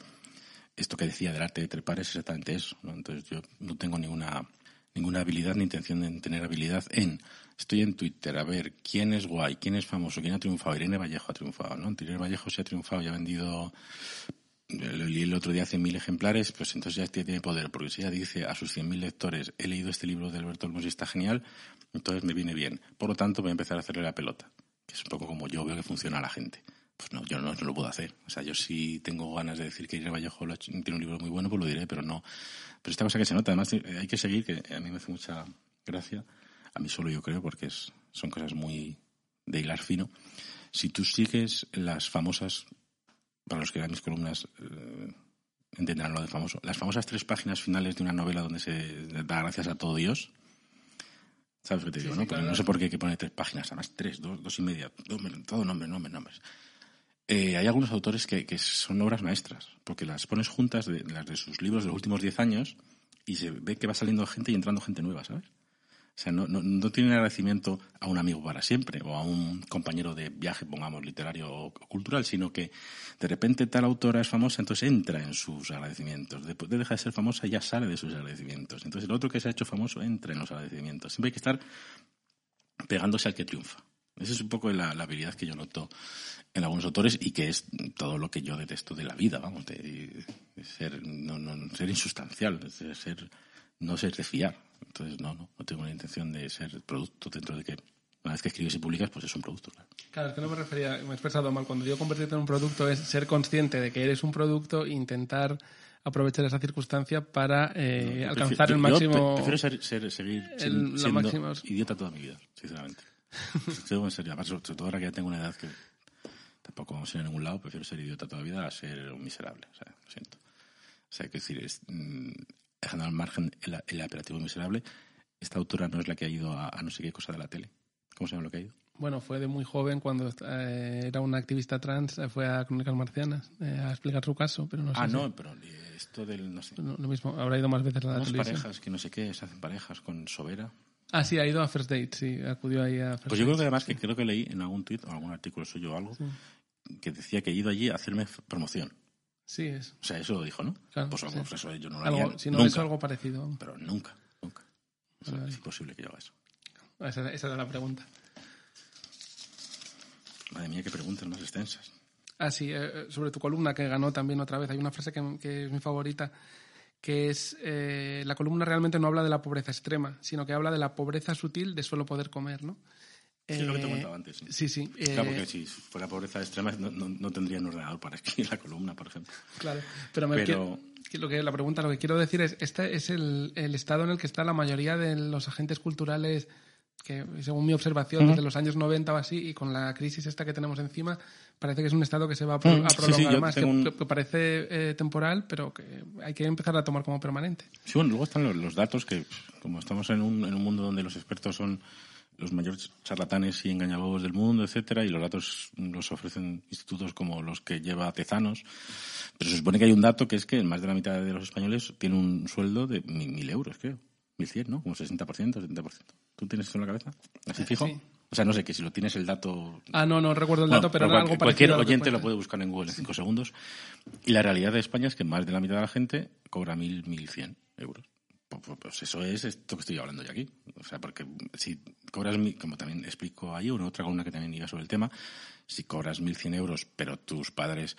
esto que decía del arte de trepar es exactamente eso. Entonces yo no tengo ninguna, ninguna habilidad ni intención de tener habilidad en estoy en Twitter a ver quién es guay, quién es famoso, quién ha triunfado. Irene Vallejo ha triunfado, ¿no? Irene Vallejo se ha triunfado y ha vendido leí el otro día 100.000 ejemplares, pues entonces ya tiene poder, porque si ella dice a sus 100.000 lectores, he leído este libro de Alberto Olmos y está genial, entonces me viene bien. Por lo tanto, voy a empezar a hacerle la pelota, que es un poco como yo veo que funciona la gente. Pues no, yo no, lo puedo hacer. O sea, yo sí tengo ganas de decir que Irene Vallejo tiene un libro muy bueno, pues lo diré, pero no. Pero esta cosa que se nota, además hay que seguir, que a mí me hace mucha gracia, a mí solo yo creo, porque es, son cosas muy de hilar fino. Si tú sigues las famosas, para los que eran mis columnas, eh, entenderán lo de famoso, las famosas tres páginas finales de una novela donde se da gracias a todo Dios, ¿sabes qué te digo? Sí, no? No sé por qué hay que poner tres páginas, además tres, dos, dos y media, todo nombre, nombre, nombres. Eh, hay algunos autores que, que, son obras maestras, porque las pones juntas de, las de sus libros de los últimos diez años y se ve que va saliendo gente y entrando gente nueva, ¿sabes? O sea, no, no, no tiene agradecimiento a un amigo para siempre o a un compañero de viaje, pongamos, literario o cultural, sino que de repente tal autora es famosa, entonces entra en sus agradecimientos. Después de dejar de ser famosa, ya sale de sus agradecimientos. Entonces el otro que se ha hecho famoso entra en los agradecimientos. Siempre hay que estar pegándose al que triunfa. Esa es un poco la, la habilidad que yo noto en algunos autores y que es todo lo que yo detesto de la vida, vamos, de, de ser, no, no, ser insustancial, de ser, no ser de fiar. Entonces, no, no, no tengo la intención de ser producto dentro de que una vez que escribes y publicas, pues es un producto. Claro. claro, es que no me refería, me he expresado mal. Cuando digo convertirte en un producto es ser consciente de que eres un producto e intentar aprovechar esa circunstancia para eh, no, alcanzar prefiero, el máximo. Yo prefiero ser, ser, seguir el, siendo máxima... idiota toda mi vida, sinceramente. Estoy en serio, sobre todo ahora que ya tengo una edad que tampoco vamos a ir a ningún lado, prefiero ser idiota toda la vida a ser un miserable. O sea, lo siento. O sea, que decir, es, dejando al margen el, el apelativo miserable, esta autora no es la que ha ido a, a no sé qué cosa de la tele. ¿Cómo se llama lo que ha ido? Bueno, fue de muy joven cuando eh, era una activista trans, eh, fue a Crónicas Marcianas eh, a explicar su caso, pero no sé Ah, si- no, pero esto del, no sé, no, lo mismo, habrá ido más veces a la televisión. parejas que no sé qué, se hacen parejas con Sobera. Ah, sí, ha ido a First Date, sí, acudió ahí a First Pues yo creo Date. que además que creo que leí en algún tuit o algún artículo suyo o algo que decía que he ido allí a hacerme promoción. Sí, es. O sea, eso lo dijo, ¿no? Claro, pues, sí. eso yo no lo Algo, haría si no nunca. es algo parecido. Pero nunca, nunca. O sea, es imposible que yo haga eso. Esa, esa era la pregunta. Madre mía, qué preguntas más extensas. Ah, sí, eh, sobre tu columna que ganó también otra vez. Hay una frase que, que es mi favorita, que es, eh, la columna realmente no habla de la pobreza extrema, sino que habla de la pobreza sutil de solo poder comer, ¿no? Sí, es lo que te Eh, comentaba antes. Sí. Sí, sí. Claro, eh, porque si fuera pobreza extrema no, no, no tendría un ordenador para escribir la columna, por ejemplo. Claro, pero, me Pero- quiero- lo que la pregunta, lo que quiero decir es, este es el, el estado en el que está la mayoría de los agentes culturales que, según mi observación, desde los años 90 o así, y con la crisis esta que tenemos encima, parece que es un estado que se va a, pro- Mm, a sí, sí, prolongar yo más, que, un- que parece eh, temporal, pero que hay que empezar a tomar como permanente. Sí, bueno, luego están los, los datos que, como estamos en un, en un mundo donde los expertos son los mayores charlatanes y engañabobos del mundo, etcétera, y los datos los ofrecen institutos como los que lleva Tezanos. Pero se supone que hay un dato que es que más de la mitad de los españoles tiene un sueldo de mi- mil euros, creo. Mil cien, ¿no? Como 60%, 70%. ¿Tú tienes eso en la cabeza? ¿Así fijo? sí. O sea, no sé, que si lo tienes el dato Ah, no, no recuerdo el Bueno, dato, pero era algo cualquier parecido oyente lo puede buscar en Google en cinco segundos. Y la realidad de España es que más de la mitad de la gente cobra mil, mil cien euros. Pues, pues- pues eso es esto que estoy hablando yo aquí. O sea, porque si cobras, como también explico ahí, en otra columna que también iba sobre el tema, si cobras mil cien euros, pero tus padres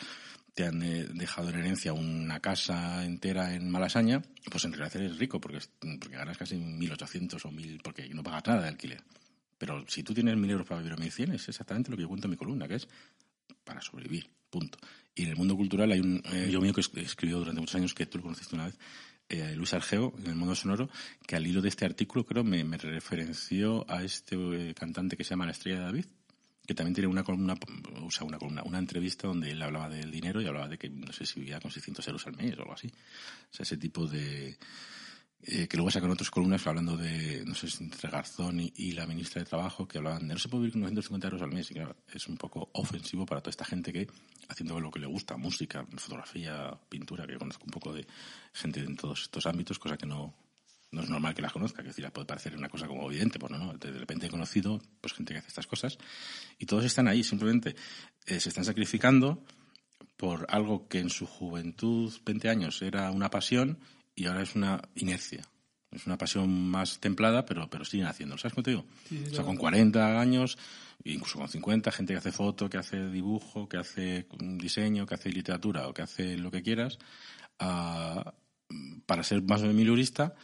te han eh, dejado en herencia una casa entera en Malasaña, pues en realidad eres rico porque, porque ganas casi 1.800 o 1.000 porque no pagas nada de alquiler. Pero si tú tienes 1.000 euros para vivir o 1.100, es exactamente lo que yo cuento en mi columna, que es para sobrevivir, punto. Y en el mundo cultural hay un eh, yo mío que es- escribió durante muchos años, que tú lo conociste una vez, eh, Luis Argeo, en el mundo sonoro, que al hilo de este artículo creo me, me referenció a este eh, cantante que se llama La Estrella de David, que también tiene una columna, o sea, una columna, una entrevista donde él hablaba del dinero y hablaba de que, no sé si vivía con 600 euros al mes o algo así. O sea, ese tipo de... eh, que luego sacan otras columnas hablando de, no sé entre Garzón y, y la ministra de Trabajo, que hablaban de no se puede vivir con 950 euros al mes. Y claro, es un poco ofensivo para toda esta gente que, haciendo lo que le gusta, música, fotografía, pintura, que yo conozco un poco de gente en todos estos ámbitos, cosa que no, no es normal que las conozca, que decir, puede parecer una cosa como evidente, pues no, no, de repente he conocido pues gente que hace estas cosas y todos están ahí, simplemente eh, se están sacrificando por algo que en su juventud, 20 años, era una pasión y ahora es una inercia. Es una pasión más templada, pero, pero siguen haciéndolo. ¿Sabes cómo te digo? o sea, con 40 años, incluso con 50, gente que hace foto, que hace dibujo, que hace diseño, que hace literatura o que hace lo que quieras, ah, para ser más milurista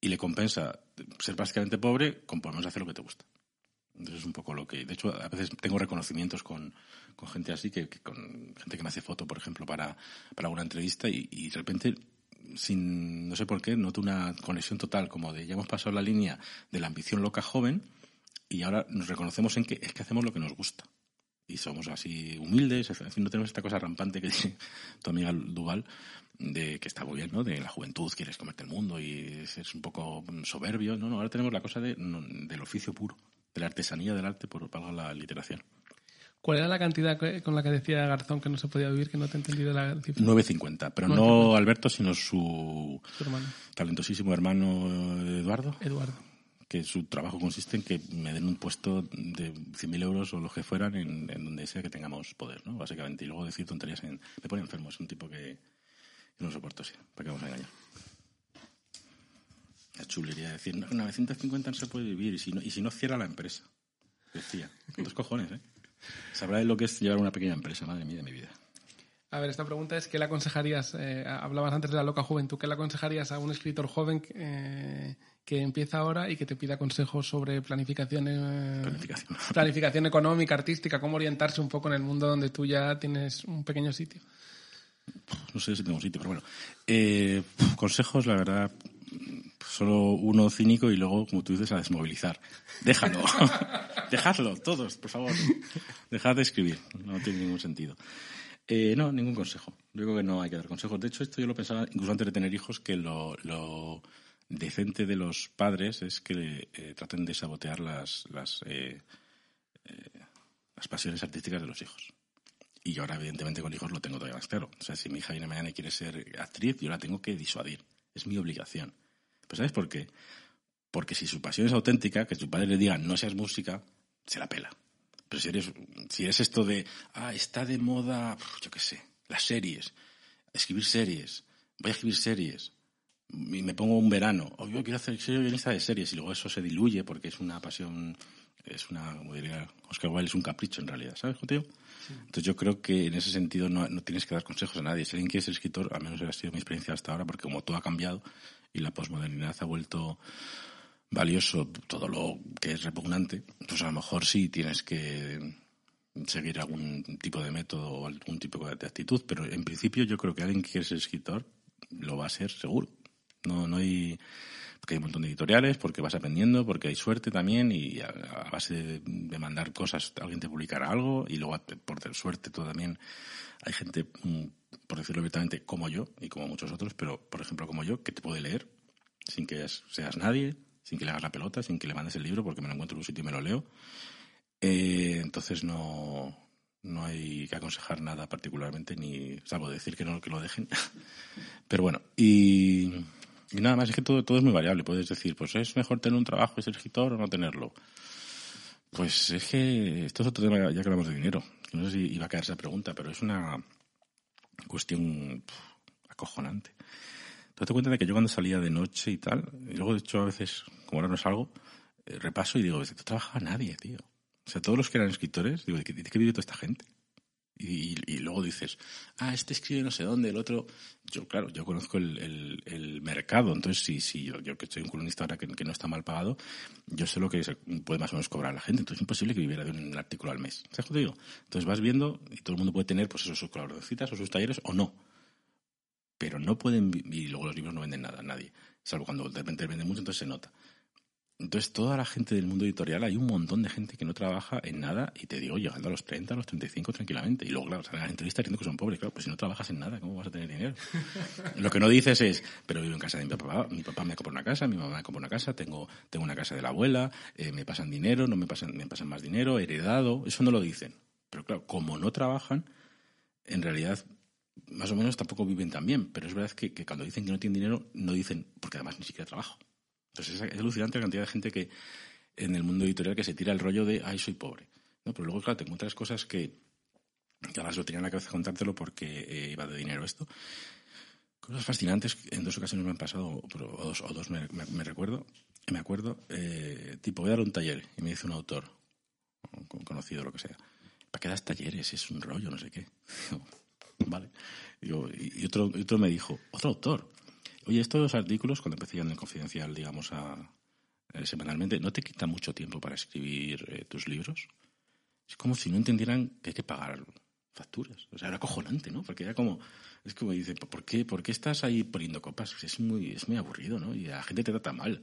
y le compensa ser básicamente pobre con por lo menos hacer lo que te gusta. Entonces es un poco lo que... De hecho, a veces tengo reconocimientos con, con gente así, que, que con gente que me hace foto, por ejemplo, para, para una entrevista y, y de repente, sin no sé por qué, noto una conexión total, como de ya hemos pasado la línea de la ambición loca joven y ahora nos reconocemos en que es que hacemos lo que nos gusta. Y somos así humildes, en fin, no tenemos esta cosa rampante que dice tu amiga Duval, de que está muy bien, ¿no? De la juventud, quieres comerte el mundo y es un poco soberbio. No, no, ahora tenemos la cosa de, no, del oficio puro, de la artesanía del arte por pagar la literación. ¿Cuál era la cantidad con la que decía Garzón que no se podía vivir, que no te he entendido la cifra? 9.50, pero 9,50. no Alberto, sino su Su hermano, talentosísimo hermano Eduardo, Eduardo. que su trabajo consiste en que me den un puesto de 100.000 euros o lo que fueran en, en donde sea que tengamos poder, ¿no? Básicamente. Y luego decir tonterías en... Me pone enfermo, es un tipo que, que no soporto, sí. ¿Para qué vamos a engañar? La chulería de decir, no, con 950 no se puede vivir y si no, y si no cierra la empresa. Decía. Con dos cojones, ¿eh? Sabrá de lo que es llevar una pequeña empresa, madre mía, de mi vida. A ver, esta pregunta es, ¿qué le aconsejarías? eh, hablabas antes de la loca juventud, ¿qué le aconsejarías a un escritor joven eh, que empieza ahora y que te pida consejos sobre planificación, eh, Planificación. planificación económica, artística, cómo orientarse un poco en el mundo donde tú ya tienes un pequeño sitio? No sé si tengo sitio, pero bueno. Eh, consejos, la verdad, solo uno cínico y luego, como tú dices, a desmovilizar. Déjalo. Dejadlo, todos, por favor. Dejad de escribir. No tiene ningún sentido. Eh, no, ningún consejo. Yo creo que no hay que dar consejos. De hecho, esto yo lo pensaba incluso antes de tener hijos, que lo, lo decente de los padres es que eh, traten de sabotear las, las, eh, eh, las pasiones artísticas de los hijos. Y ahora, evidentemente, con hijos lo tengo todavía más claro. O sea, si mi hija viene mañana y quiere ser actriz, yo la tengo que disuadir. Es mi obligación. Pues ¿sabes por qué? Porque si su pasión es auténtica, que su padre le diga no seas música, se la pela. Pero si eres, si es esto de, ah, está de moda, yo qué sé, las series, escribir series, voy a escribir series, y me pongo un verano, o yo quiero hacer, soy guionista de series, y luego eso se diluye porque es una pasión, es una, como diría Oscar Wilde, es un capricho en realidad, ¿sabes, contigo? Entonces yo creo que en ese sentido no, no, tienes que dar consejos a nadie. Si alguien quiere ser escritor, al menos ha sido mi experiencia hasta ahora, porque como todo ha cambiado y la posmodernidad ha vuelto valioso todo lo que es repugnante, pues a lo mejor sí tienes que seguir algún tipo de método o algún tipo de actitud, pero en principio yo creo que alguien que ser escritor lo va a ser seguro. No, no hay porque hay un montón de editoriales, porque vas aprendiendo, porque hay suerte también y a, base de, de, mandar cosas alguien te publicará algo y luego por suerte todo también hay gente, mm, por decirlo abiertamente, como yo y como muchos otros, pero por ejemplo como yo, que te puede leer sin que seas nadie, sin que le hagas la pelota, sin que le mandes el libro porque me lo encuentro en un sitio y me lo leo. Eh, entonces no, no hay que aconsejar nada particularmente, ni salvo decir que no que lo dejen. Pero bueno, y, nada más, es que todo, todo es muy variable. Puedes decir, pues es mejor tener un trabajo y ser escritor o no tenerlo. Pues es que esto es otro tema, ya que hablamos de dinero. No sé si iba a caer esa pregunta, pero es una cuestión acojonante. Te das cuenta de que yo cuando salía de noche y tal, y luego de hecho a veces, como ahora no salgo, eh, repaso y digo, no trabajaba nadie, tío. O sea, todos los que eran escritores, digo, ¿de qué, de qué vive toda esta gente? Y, luego dices, ah, este escribe no sé dónde, el otro. Yo, claro, yo conozco el, el, mercado, entonces sí, sí, yo, yo, que soy un columnista ahora que, que, no está mal pagado, yo sé lo que se puede más o menos cobrar la gente, entonces es imposible que viviera de un artículo al mes. ¿Sabes lo que digo? Entonces vas viendo y todo el mundo puede tener, pues eso, sus colaboraciones o sus talleres o no. Pero no pueden, y luego los libros no venden nada, nadie. Salvo cuando de repente venden mucho, entonces se nota. Entonces, toda la gente del mundo editorial, hay un montón de gente que no trabaja en nada, y te digo, llegando a los 30, a los 35 tranquilamente. Y luego, claro, salen las entrevistas diciendo que son pobres. Claro, pues si no trabajas en nada, ¿cómo vas a tener dinero? Lo que no dices es, pero vivo en casa de mi papá, mi papá me compra una casa, mi mamá me compra una casa, tengo, tengo una casa de la abuela, eh, me pasan dinero, no me pasan, me pasan más dinero, heredado, eso no lo dicen. Pero claro, como no trabajan, en realidad más o menos tampoco viven tan bien, pero es verdad que, que cuando dicen que no tienen dinero, no dicen, porque además ni siquiera trabajo. Entonces es, es alucinante la cantidad de gente que en el mundo editorial que se tira el rollo de, ay, soy pobre. ¿no? Pero luego, claro, te encuentras cosas que, que además lo tenía en la cabeza contártelo porque eh, iba de dinero esto. Cosas fascinantes, en dos ocasiones me han pasado, o dos, o dos me, recuerdo, me acuerdo, eh, tipo, voy a dar un taller y me dice un autor, un conocido, lo que sea, ¿para qué das talleres? Es un rollo, no sé qué. vale. Y otro me dijo, otro autor, oye, estos artículos, cuando empecé en el confidencial, digamos, a, eh, semanalmente, ¿no te quita mucho tiempo para escribir eh, tus libros? Es como si no entendieran que hay que pagar facturas. O sea, era acojonante, ¿no? Porque era como, es como dice, ¿por qué, ¿por qué estás ahí poniendo copas? Es muy, es muy aburrido, ¿no? Y la gente te trata mal.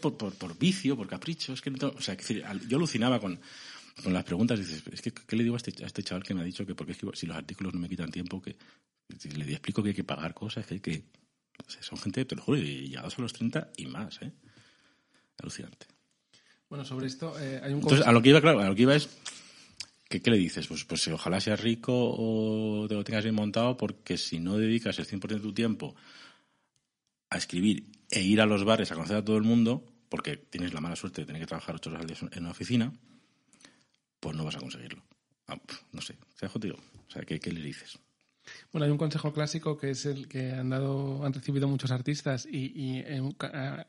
Por, por, por vicio, por capricho, es que no, o sea, yo alucinaba con, con las preguntas, dices, es que, ¿qué le digo a este, a este chaval que me ha dicho que porque si los artículos no me quitan tiempo, que le explico que hay que pagar cosas, que hay que... O sea, son gente, te lo juro, y llegados a los 30 y más, ¿eh? Alucinante. Bueno, sobre esto eh, hay un... Entonces, a lo que iba, claro, a lo que iba es... ¿Qué, ¿Qué, le dices? Pues, pues ojalá seas rico o te lo tengas bien montado, porque si no dedicas el 100% de tu tiempo a escribir e ir a los bares a conocer a todo el mundo, porque tienes la mala suerte de tener que trabajar ocho horas al día en una oficina, pues no vas a conseguirlo. Ah, no sé, ¿se jodido? O sea, ¿qué, ¿qué, le dices? Bueno, hay un consejo clásico que es el que han dado, han recibido muchos artistas y, y en,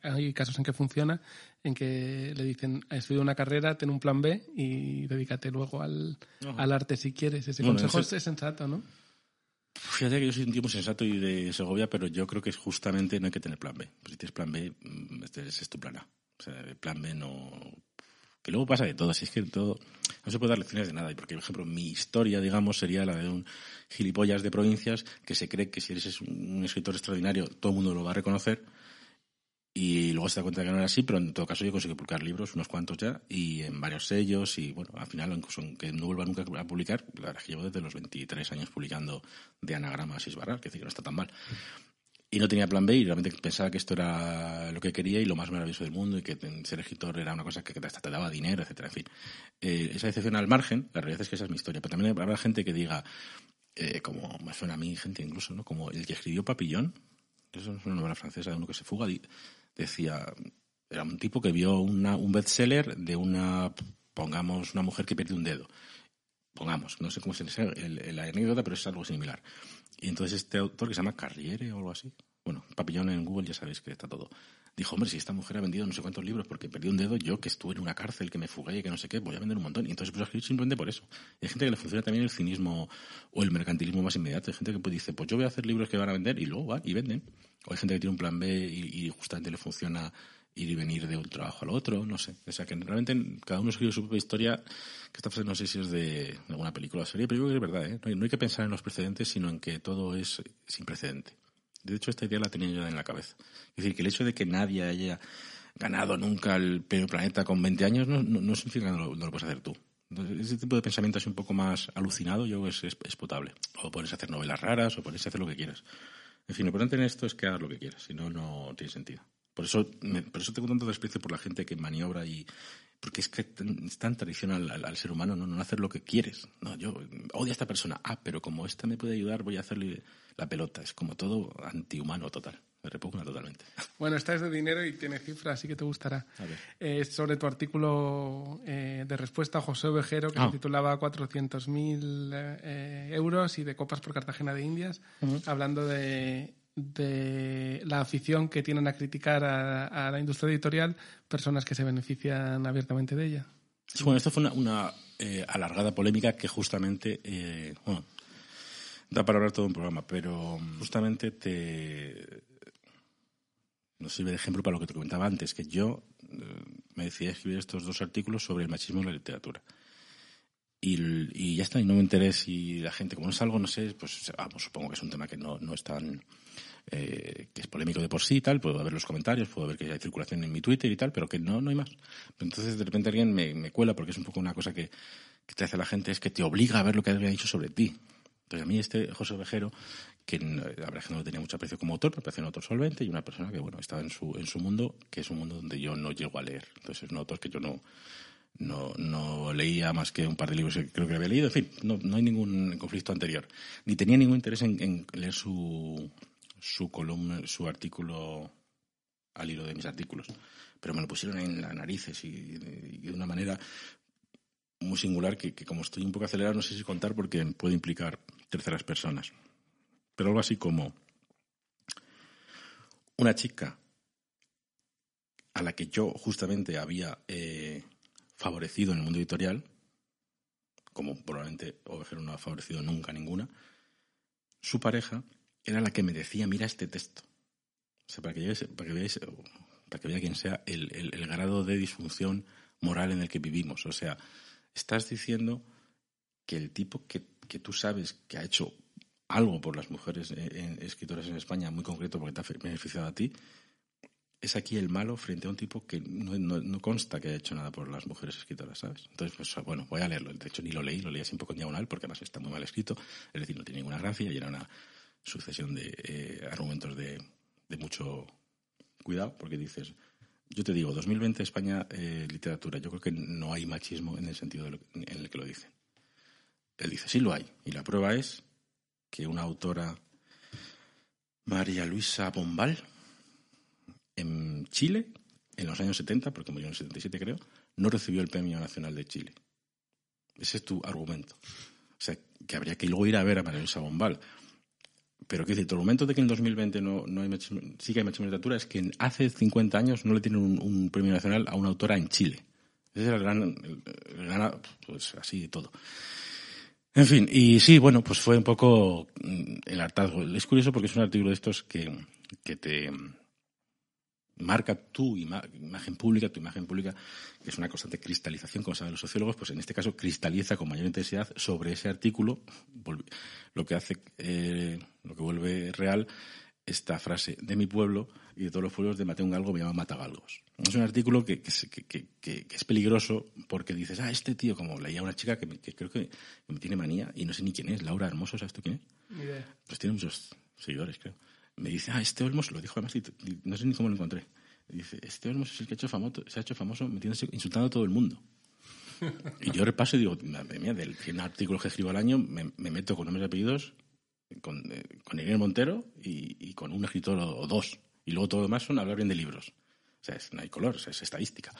hay casos en que funciona, en que le dicen, estudia una carrera, ten un plan B y dedícate luego al, arte si quieres. Ese bueno, consejo ese... es sensato, ¿no? Fíjate que yo soy un tipo sensato y de Segovia, pero yo creo que es justamente no hay que tener plan B. Pues si tienes plan B, este es tu plan A. O sea, el plan B no que luego pasa de todo, así es que todo, no se puede dar lecciones de nada, y porque, por ejemplo, mi historia, digamos, sería la de un gilipollas de provincias que se cree que si eres un escritor extraordinario, todo el mundo lo va a reconocer, Y luego se da cuenta que no era así, pero en todo caso yo conseguí publicar libros, unos cuantos ya, y en varios sellos, y bueno, al final, incluso aunque no vuelva nunca a publicar, la verdad es que llevo desde los 23 años publicando de anagramas y esbarrar, que decir que no está tan mal. Y no tenía plan B y realmente pensaba que esto era lo que quería y lo más maravilloso del mundo y que ser escritor era una cosa que hasta te daba dinero, etcétera. En fin, eh, esa decepción al margen, la realidad es que esa es mi historia. Pero también habrá gente que diga, eh, como me suena a mí, gente incluso, ¿no? Como el que escribió Papillón, eso es una novela francesa de uno que se fuga, decía, era un tipo que vio una, un bestseller de una, pongamos, una mujer que pierde un dedo. Pongamos, no sé cómo dice la anécdota, pero es algo similar. Y entonces este autor que se llama Carriere o algo así, bueno, papillón en Google ya sabéis que está todo, dijo, hombre, si esta mujer ha vendido no sé cuántos libros porque perdió un dedo, yo que estuve en una cárcel, que me fugué y que no sé qué, voy a vender un montón. Y entonces puso a escribir simplemente por eso. Y hay gente que le funciona también el cinismo o el mercantilismo más inmediato. Hay gente que pues dice, pues yo voy a hacer libros que van a vender y luego van y venden. O hay gente que tiene un plan B y, justamente le funciona ir y venir de un trabajo al otro, no sé. O sea, que realmente cada uno escribe su propia historia, que esta frase no sé si es de alguna película o serie, pero yo creo que es verdad, ¿eh? no, hay, que pensar en los precedentes, sino en que todo es sin precedente. De hecho, esta idea la tenía yo en la cabeza. Es decir, que el hecho de que nadie haya ganado nunca el premio Planeta con 20 años no, no, significa que no lo, puedes hacer tú. Ese tipo de pensamiento es un poco más alucinado, yo que es, es, potable. O puedes hacer novelas raras, o puedes hacer lo que quieras. En fin, lo importante en esto es que hagas lo que quieras, si no, no tiene sentido. Por eso, por eso tengo tanto desprecio por la gente que maniobra y. Porque es que es tan tradicional al, ser humano, ¿no? no hacer lo que quieres. No, yo odio a esta persona. Ah, pero como esta me puede ayudar, voy a hacerle la pelota. Es como todo antihumano total. Me repugna totalmente. Bueno, esta es de dinero y tiene cifras, así que te gustará. Es sobre tu artículo eh, de respuesta a José Ovejero, que se ah. titulaba 400.000 eh, euros y de copas por Cartagena de Indias, hablando de de la afición que tienen a criticar a, la industria editorial personas que se benefician abiertamente de ella. bueno, esto fue una, eh, alargada polémica que justamente, eh, bueno, da para hablar todo un programa, pero justamente te nos sirve de ejemplo para lo que te comentaba antes, que yo eh, me decidí a escribir estos dos artículos sobre el machismo en la literatura. Y, ya está, y no me enteré si la gente, como no es algo, no sé, pues vamos, supongo que es un tema que no, no es tan eh, que es polémico de por sí y tal, puedo ver los comentarios, puedo ver que hay circulación en mi Twitter y tal, pero que no, no hay más. Entonces de repente alguien me, me cuela, porque es un poco una cosa que, que, te hace la gente, es que te obliga a ver lo que alguien ha dicho sobre ti. Entonces a mí este José Ovejero, que la verdad es que no tenía mucho aprecio como autor, me parece un autor solvente y una persona que, bueno, estaba en su, en su mundo, que es un mundo donde yo no llego a leer. Entonces es un autor que yo no, no, no leía más que un par de libros que creo que había leído. En fin, no, no hay ningún conflicto anterior. Ni tenía ningún interés en, en leer su, su columna, su artículo al hilo de mis artículos, pero me lo pusieron en las narices y, de una manera muy singular que, como estoy un poco acelerado no sé si contar porque puede implicar terceras personas. Pero algo así como una chica a la que yo justamente había eh, favorecido en el mundo editorial, como probablemente Ovejero no ha favorecido nunca ninguna, su pareja era la que me decía, mira este texto. O sea, para que, veáis, para que, veáis, para que vea quien sea el, el, grado de disfunción moral en el que vivimos. O sea, estás diciendo que el tipo que, que tú sabes que ha hecho algo por las mujeres eh, escritoras en España, muy concreto porque te ha beneficiado a ti, es aquí el malo frente a un tipo que no, no, consta que haya hecho nada por las mujeres escritoras, ¿sabes? Entonces, pues bueno, voy a leerlo. De hecho, ni lo leí, lo leí así un poco en diagonal porque además está muy mal escrito, es decir, no tiene ninguna gracia y era una sucesión de eh, argumentos de, de, mucho cuidado, porque dices, yo te digo, 2020 España eh, literatura, yo creo que no hay machismo en el sentido en el que lo dicen. Él dice, sí lo hay, y la prueba es que una autora, María Luisa Bombal, en Chile, en los años 70, porque murió en el 77 creo, no recibió el Premio Nacional de Chile. Ese es tu argumento. O sea, que habría que luego ir a ver a María Luisa Bombal. Pero que decir, el momento de que en 2020 no, no hay machismo, sí que hay machismo en literatura es que hace 50 años no le tienen un, premio nacional a una autora en Chile. Ese es el gran, el, pues así de todo. En fin, y sí, bueno, pues fue un poco mm, el hartazgo. Es curioso porque es un artículo de estos que, que te, marca tu imagen pública, tu imagen pública, que es una constante cristalización, como saben los sociólogos, pues en este caso cristaliza con mayor intensidad sobre ese artículo, lo que hace, eh, lo que vuelve real esta frase de mi pueblo y de todos los pueblos de Mateo un galgo me llama Matagalgos. Es un artículo que, es peligroso porque dices, ah, este tío, como leía una chica que, creo que me tiene manía y no sé ni quién es, Laura Hermoso, ¿sabes tú quién es? Pues tiene muchos seguidores, creo. Me dice, ah, este Olmos, lo dijo además, y, no sé ni cómo lo encontré. dice, este Olmos es el que ha hecho famoso, se ha hecho famoso metiéndose, insultando a todo el mundo. Y yo repaso y digo, madre mía, del 100 artículos que escribo al año, me, meto con nombres y apellidos, con, eh, con Irene Montero y, con un escritor o, dos. Y luego todo lo demás son hablar bien de libros. O sea, no hay color, es estadística.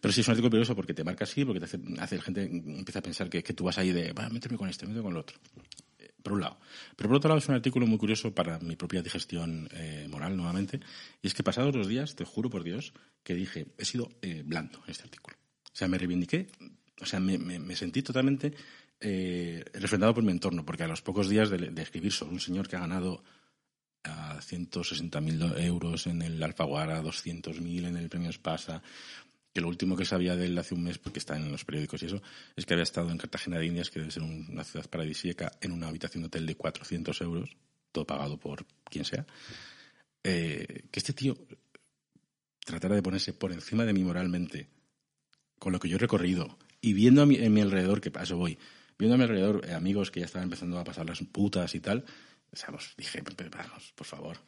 Pero sí es un artículo peligroso porque te marca así, porque te hace, hace la gente empieza a pensar que, que tú vas ahí de, va, méteme con este, méteme con el otro. Eh, por un lado. Pero por otro lado es un artículo muy curioso para mi propia digestión eh, moral nuevamente. Y es que pasados los días, te juro por Dios, que dije, he sido blando en este artículo. O sea, me reivindiqué, o sea, me, me, sentí totalmente eh, refrendado por mi entorno, porque a los pocos días de, escribir sobre un señor que ha ganado a 160.000 euros en el Alfaguara, 200.000 en el Premio Espasa, que lo último que sabía de él hace un mes, porque está en los periódicos y eso, es que había estado en Cartagena de Indias, que debe ser una ciudad paradisíaca, en una habitación de hotel de 400 euros, todo pagado por quien sea. Eh, que este tío tratara de ponerse por encima de mí moralmente con lo que yo he recorrido y viendo a mi, en mi alrededor, que paso voy, viendo a mi alrededor eh, amigos que ya estaban empezando a pasar las putas y tal, o sea, dije, por favor,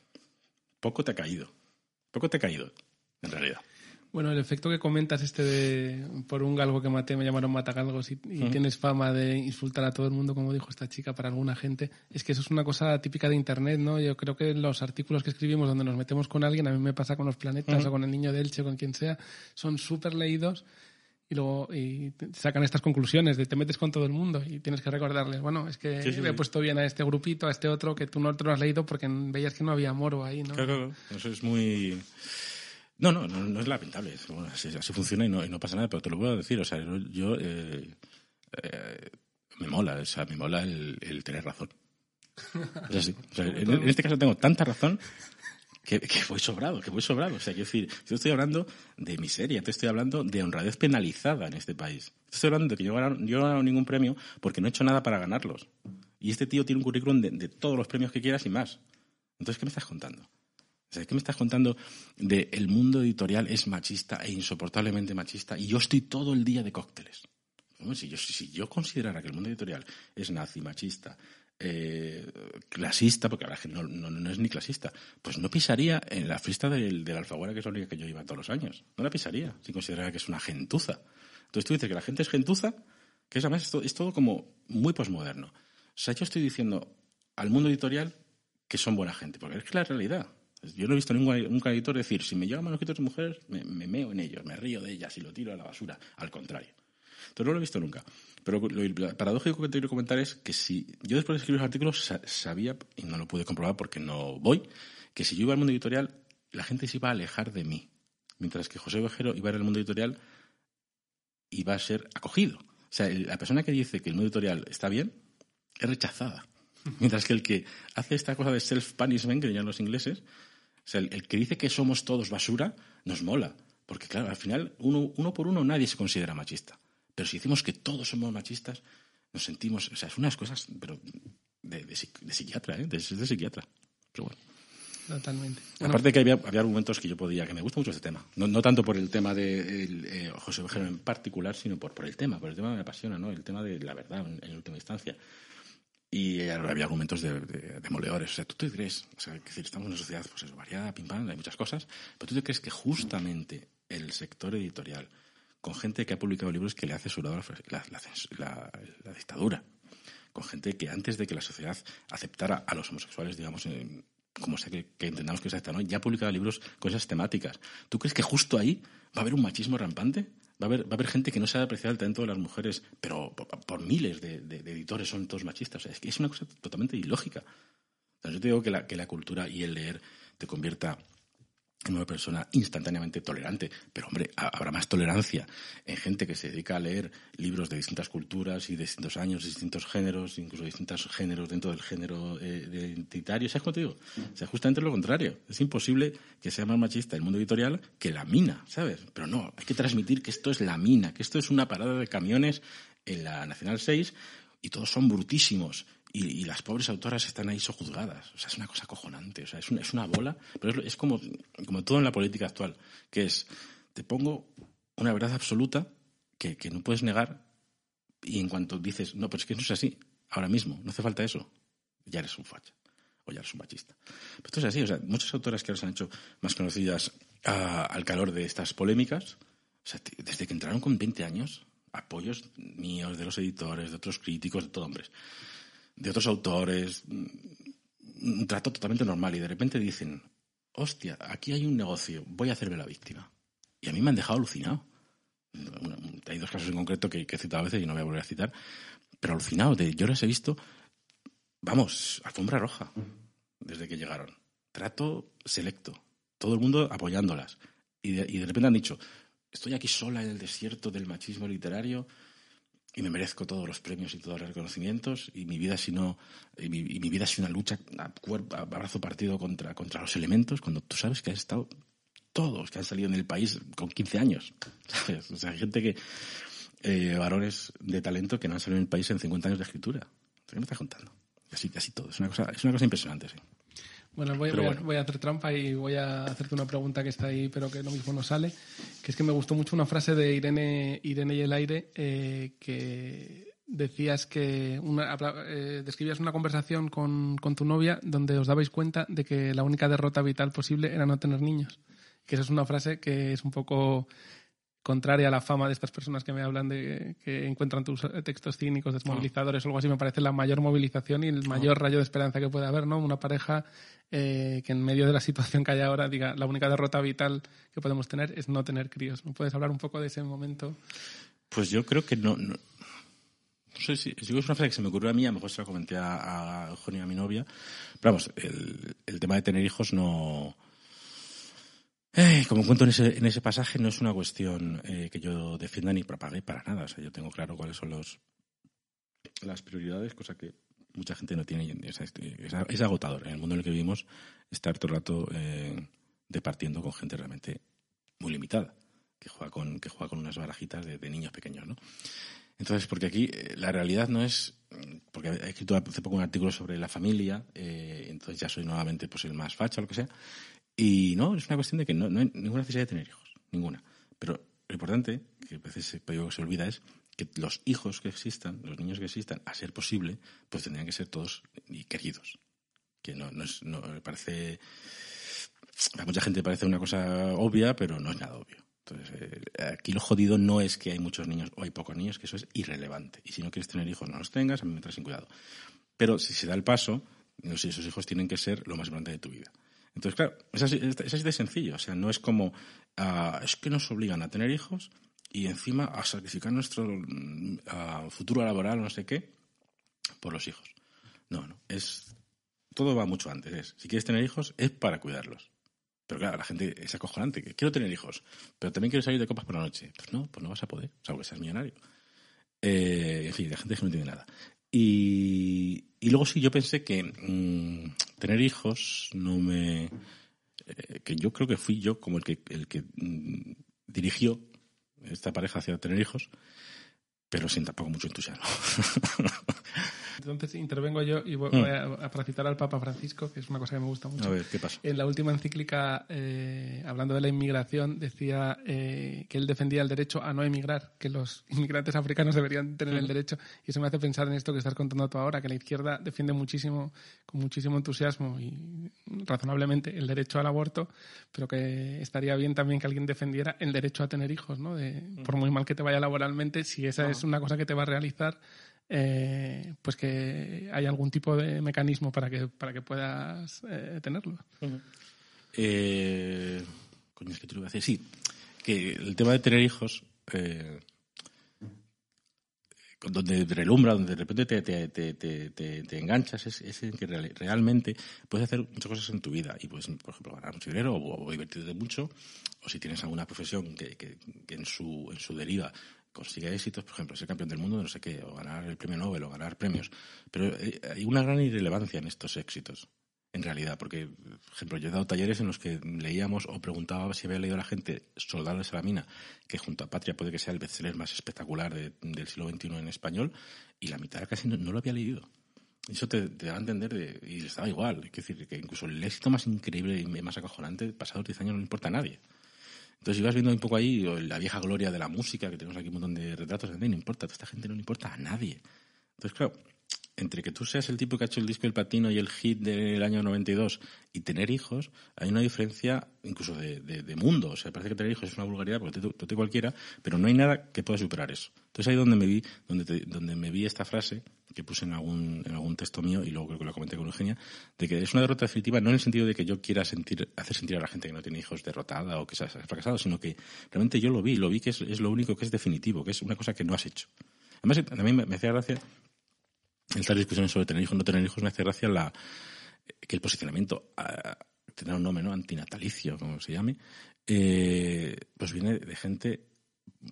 poco te ha caído, poco te ha caído, en realidad. Bueno, el efecto que comentas este de por un galgo que maté me llamaron matagalgos y, y tienes fama de insultar a todo el mundo, como dijo esta chica, para alguna gente, es que eso es una cosa típica de Internet, ¿no? Yo creo que los artículos que escribimos donde nos metemos con alguien, a mí me pasa con los planetas o con el niño de Elche o con quien sea, son súper leídos y luego y sacan estas conclusiones de te metes con todo el mundo y tienes que recordarles, bueno, es que he puesto bien a este grupito, a este otro, que tú no te lo has leído porque veías que no había moro ahí, ¿no? Claro, claro, eso es muy... No, no, no, es lamentable, así, funciona y no, no, pasa nada, pero te lo puedo decir, o sea, yo... Eh, eh, me mola, o sea, me mola el, tener razón. Es. O sea, en, en, este caso tengo tanta razón que, voy sobrado, que voy sobrado. O sea, quiero decir, yo estoy hablando de miseria, te estoy hablando de honradez penalizada en este país. Estoy hablando de que yo, no he ganado ningún premio porque no he hecho nada para ganarlos. Y este tío tiene un currículum de, todos los premios que quieras y más. Entonces, ¿qué me estás contando? O ¿qué me estás contando de el mundo editorial es machista e insoportablemente machista y yo estoy todo el día de cócteles? si, yo, si yo considerara que el mundo editorial es nazi, machista, eh, clasista, porque la gente no, es ni clasista, pues no pisaría en la fiesta del, del Alfaguara, que es la única que yo iba todos los años. No la pisaría, si considerara que es una gentuza. Entonces tú dices que la gente es gentuza, que es además es todo, como muy posmoderno. O sea, yo estoy diciendo al mundo editorial que son buena gente, porque es que la realidad. Yo no he visto ningún, ningún editor decir, si me llegan manuscritos de mujeres, me, me meo en ellos, me río de ellas y lo tiro a la basura. Al contrario. Entonces no lo he visto nunca. Pero lo, paradójico que te quiero comentar es que si yo después de escribir los artículos sabía, y no lo pude comprobar porque no voy, que si yo iba al mundo editorial, la gente se iba a alejar de mí. Mientras que José Vejero iba al mundo editorial, iba a ser acogido. O sea, la persona que dice que el mundo editorial está bien es rechazada. Mientras que el que hace esta cosa de self-punishment, que llaman los ingleses, o sea, el, que dice que somos todos basura, nos mola. Porque, claro, al final, uno, uno por uno nadie se considera machista. Pero si decimos que todos somos machistas, nos sentimos, o sea, es unas cosas, pero de, psiquiatra, ¿eh? De, psiquiatra. Pero bueno. Totalmente. Aparte que había, argumentos que yo podía, que me gusta mucho ese tema. No, tanto por el tema de eh, José Vejero en particular, sino por, por el tema, por el tema me apasiona, ¿no? El tema de la verdad en, última instancia. Y había argumentos de, demoledores. O sea, tú te crees, o sea, que estamos en una sociedad pues eso, variada, pim pam, hay muchas cosas, pero tú te crees que justamente el sector editorial, con gente que ha publicado libros que le ha censurado la, dictadura, con gente que antes de que la sociedad aceptara a los homosexuales, digamos, como sé que, que, entendamos que es esta, ¿no? ya ha publicado libros con esas temáticas. ¿Tú crees que justo ahí va a haber un machismo rampante? Va a haber, va a haber gente que no sabe apreciar el talento de las mujeres, pero por, miles de, editores son todos machistas. es que es una cosa totalmente ilógica. yo te digo que la, que la cultura y el leer te convierta una persona instantáneamente tolerante. Pero, hombre, habrá más tolerancia en gente que se dedica a leer libros de distintas culturas y de distintos años, de distintos géneros, incluso distintos géneros dentro del género eh, identitario. ¿Sabes cómo te digo? O justamente lo contrario. Es imposible que sea más machista el mundo editorial que la mina, ¿sabes? Pero no, hay que transmitir que esto es la mina, que esto es una parada de camiones en la Nacional 6 y todos son brutísimos y, las pobres autoras están ahí sojuzgadas. O sea, es una cosa acojonante. O sea, es una, es una bola, pero es, es como, como todo en la política actual, que es, te pongo una verdad absoluta que, que no puedes negar y en cuanto dices, no, pero es que no es así, ahora mismo, no hace falta eso, ya eres un facha o ya eres un machista. Pero esto es así, o sea, muchas autoras que ahora se han hecho más conocidas al calor de estas polémicas, o sea, desde que entraron con 20 años, apoyos míos, de los editores, de otros críticos, de todo hombres de otros autores, un trato totalmente normal y de repente dicen, hostia, aquí hay un negocio, voy a hacerme la víctima. Y a mí me han dejado alucinado. Hay dos casos en concreto que, he citado a veces y no voy a volver a citar, pero alucinado. De, yo les he visto, vamos, alfombra roja, desde que llegaron. Trato selecto, todo el mundo apoyándolas. Y y de repente han dicho, estoy aquí sola en el desierto del machismo literario, y me merezco todos los premios y todos los reconocimientos y mi vida si no y mi, vida es una lucha a, cuerpo, a brazo partido contra, contra los elementos cuando tú sabes que has estado todos que han salido en el país con 15 años ¿sabes? o sea hay gente que eh, varones de talento que no han salido en el país en 50 años de escritura ¿qué me estás contando? así casi todo es una cosa es una cosa impresionante sí bueno voy, voy, A, hacer trampa y voy a hacerte una pregunta que está ahí, pero que lo mismo no sale. Que es que me gustó mucho una frase de Irene, Irene y el aire eh, que decías que una, eh, describías una conversación con, con, tu novia donde os dabais cuenta de que la única derrota vital posible era no tener niños. Que esa es una frase que es un poco contraria a la fama de estas personas que me hablan de que encuentran tus textos cínicos, desmovilizadores o algo así, me parece la mayor movilización y el mayor rayo de esperanza que puede haber, ¿no? Una pareja eh, que en medio de la situación que hay ahora diga la única derrota vital que podemos tener es no tener críos. ¿No puedes hablar un poco de ese momento? Pues yo creo que no. No, sé si, es una frase que se me ocurrió a mí, a lo mejor se la comenté a, a Eugenio, a mi novia. Pero vamos, el, el tema de tener hijos no eh, como cuento en ese, en ese pasaje, no es una cuestión eh, que yo defienda ni propague para nada. O sea, yo tengo claro cuáles son los, las prioridades, cosa que mucha gente no tiene. Es, es, agotador en el mundo en el que vivimos estar todo el rato eh, departiendo con gente realmente muy limitada, que juega con, que juega con unas barajitas de, niños pequeños, ¿no? Entonces, porque aquí la realidad no es, porque he escrito hace poco un artículo sobre la familia, entonces ya soy nuevamente pues el más facha o lo que sea, y no, es una cuestión de que no, hay ninguna necesidad de tener hijos, ninguna. Pero lo importante, que a veces se, olvida, es que los hijos que existan, los niños que existan, a ser posible, pues tendrían que ser todos y queridos. Que no, no es, no parece, a mucha gente parece una cosa obvia, pero no es nada obvio. Entonces, eh, aquí lo jodido no es que hay muchos niños o hay pocos niños, que eso es irrelevante. Y si no quieres tener hijos, no los tengas, a mí me traes sin cuidado. Pero si se da el paso, esos hijos tienen que ser lo más importante de tu vida. Entonces, claro, es así, es de sencillo. O sea, no es como, ah, es que nos obligan a tener hijos y encima a sacrificar nuestro mm, futuro laboral no sé qué por los hijos. No, no. Es, todo va mucho antes. Es, si quieres tener hijos, es para cuidarlos. Pero claro, la gente es acojonante. Quiero tener hijos, pero también quiero salir de copas por la noche. Pues no, pues no vas a poder, salvo que seas millonario. Eh, en fin, la gente que no entiende nada. Y, luego sí, yo pensé que mm, tener hijos no me... Eh, que yo creo que fui yo como el que, el que mm, dirigió esta pareja hacia tener hijos, pero sin tampoco mucho entusiasmo. Entonces intervengo yo y voy, mm. a, citar al Papa Francisco, que es una cosa que me gusta mucho. A ver, ¿qué pasa? En la última encíclica, eh, hablando de la inmigración, decía eh, que él defendía el derecho a no emigrar, que los inmigrantes africanos deberían tener el derecho. Y eso me hace pensar en esto que estás contando tú ahora, que la izquierda defiende muchísimo, con muchísimo entusiasmo y razonablemente el derecho al aborto, pero que estaría bien también que alguien defendiera el derecho a tener hijos, ¿no? De, Por muy mal que te vaya laboralmente, si esa es una cosa que te va a realizar, eh, pues que hay algún tipo de mecanismo para que, para que puedas eh, tenerlo. Eh, coño, es que te lo voy a decir. Sí, que el tema de tener hijos, donde relumbra, donde de repente te, te, te, te enganchas, es, en que realmente puedes hacer muchas cosas en tu vida. Y puedes, por ejemplo, ganar mucho dinero o, o divertirte mucho. O si tienes alguna profesión que, que, que en, su, en su deriva consigue éxitos, por ejemplo, ser campeón del mundo de no sé qué, o ganar el premio Nobel, o ganar premios. Pero eh, hay una gran irrelevancia en estos éxitos, en realidad, porque, por ejemplo, yo he dado talleres en los que leíamos o preguntaba si había leído la gente Soldados a la mina, que junto a Patria puede que sea el bestseller más espectacular del siglo XXI en español, y la mitad casi no, lo había leído. eso te, te da a entender, de, y estaba igual. Es decir, que incluso el éxito más increíble y más acojonante, pasados 10 años, no le importa a nadie. Entonces ibas viendo un poco ahí la vieja gloria de la música, que tenemos aquí un montón de retratos, no importa, a esta gente no le importa a nadie. Entonces, claro, entre que tú seas el tipo que ha hecho el disco El Patino y el hit del año 92 y tener hijos, hay una diferencia incluso de, de, mundo. O sea, parece que tener hijos es una vulgaridad porque te, te, cualquiera, pero no hay nada que pueda superar eso. Entonces ahí donde me vi, donde, donde me vi esta frase que puse en algún, en algún texto mío y luego creo que lo comenté con Eugenia, de que es una derrota definitiva no en el sentido de que yo quiera sentir, hacer sentir a la gente que no tiene hijos derrotada o que se ha fracasado, sino que realmente yo lo vi, lo vi que es, es lo único que es definitivo, que es una cosa que no has hecho. Además, también me, me hacía gracia estas discusiones sobre tener hijos o no tener hijos, me hace gracia la, que el posicionamiento, a, tener un nombre, ¿no? Antinatalicio, como se llame, eh, pues viene de gente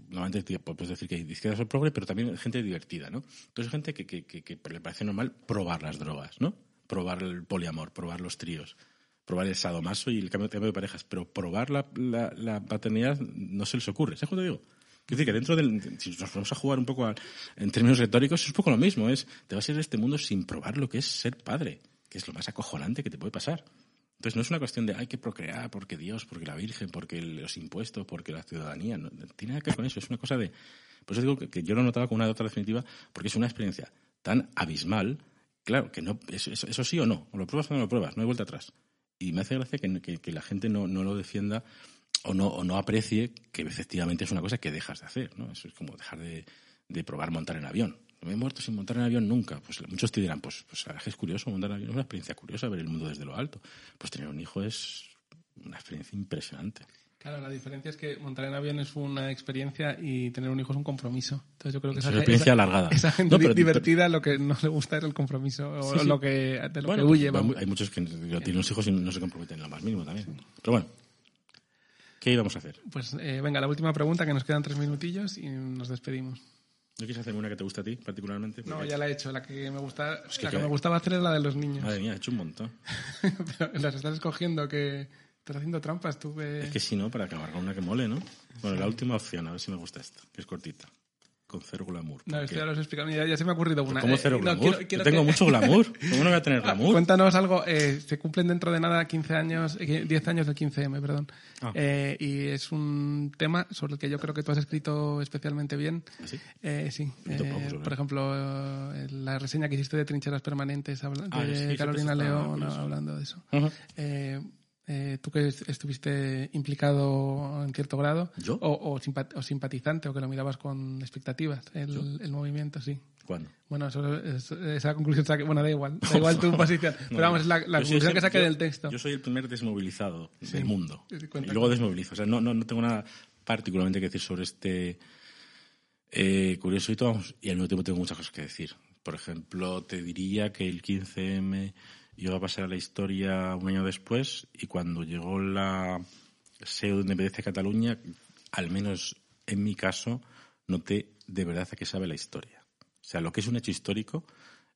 normalmente puedes decir que hay izquierdas o progre, pero también gente divertida, ¿no? Entonces gente que, que, que, le parece normal probar las drogas, ¿no? Probar el poliamor, probar los tríos, probar el sadomaso y el cambio, de parejas, pero probar la, la, paternidad no se les ocurre, ¿sabes lo que digo? Quiero decir que dentro del, si nos vamos a jugar un poco en términos retóricos, es un poco lo mismo, es, te vas a ir de este mundo sin probar lo que es ser padre, que es lo más acojonante que te puede pasar. Entonces no es una cuestión de hay que procrear porque Dios, porque la Virgen, porque los impuestos, porque la ciudadanía, no, tiene nada que ver con eso, es una cosa de... Por eso digo que, yo lo notaba como una otra definitiva, porque es una experiencia tan abismal, claro, que no, eso, eso, sí o no, o lo pruebas o no lo pruebas, no hay vuelta atrás. Y me hace gracia que, que la gente no, no lo defienda o no, o no aprecie que efectivamente es una cosa que dejas de hacer, ¿no? Eso es como dejar de, de probar montar en avión. No me he muerto sin montar en avión nunca. Pues muchos te dirán, pues, pues es curioso montar en avión, es una experiencia curiosa ver el mundo desde lo alto. Pues tener un hijo es una experiencia impresionante. Claro, la diferencia es que montar en avión es una experiencia y tener un hijo es un compromiso. Entonces yo creo que es una experiencia alargada. Esa gente divertida lo que no le gusta es el compromiso o lo que de lo que huye. Hay muchos que tienen hijos y no se comprometen en lo más mínimo también. Pero bueno, ¿Qué íbamos a hacer? Pues eh, venga, la última pregunta, que nos quedan tres minutillos y nos despedimos. ¿No quieres hacer una que te gusta a ti particularmente? No, ya la he hecho. La que me, gusta, la que, me gustaba hacer es la de los niños. Madre mía, he hecho un montón. Pero las estás escogiendo, que estás haciendo trampas. Tuve... Es que si no, para acabar con una que mole, ¿no? Bueno, la última opción, a ver si me gusta esta, que es cortita con cero glamour. No, esto ya lo has explicado. Ya, se me ha ocurrido una. ¿Cómo cero glamour? Yo tengo mucho glamour. ¿Cómo no voy a tener glamour? Cuéntanos algo. Eh, se cumplen dentro de nada 15 años, 10 eh, años del 15M, perdón. Ah. Eh, y es un tema sobre el que yo creo que tú has escrito especialmente bien. ¿Ah, ¿Sí? sí. por ejemplo, la reseña que hiciste de Trincheras Permanentes ah, de Carolina León hablando de eso. Eh, tú que estuviste implicado en cierto grado, O, o, simpatizante, o que lo mirabas con expectativas, el, el movimiento, sí. ¿Cuándo? Bueno, eso, esa conclusión saque, bueno, da igual, da igual tu posición, pero vamos, es la, conclusión que saque del texto. Yo soy el primer desmovilizado del mundo, y luego desmovilizo, o sea, no, no, no tengo nada particularmente que decir sobre este eh, curioso hito, y al mismo tiempo tengo muchas cosas que decir. Por ejemplo, te diría que el 15M iba a pasar a la historia un año después y cuando llegó la pseudo independencia de Cataluña, al menos en mi caso, noté de verdad a qué sabe la historia. O sea, lo que es un hecho histórico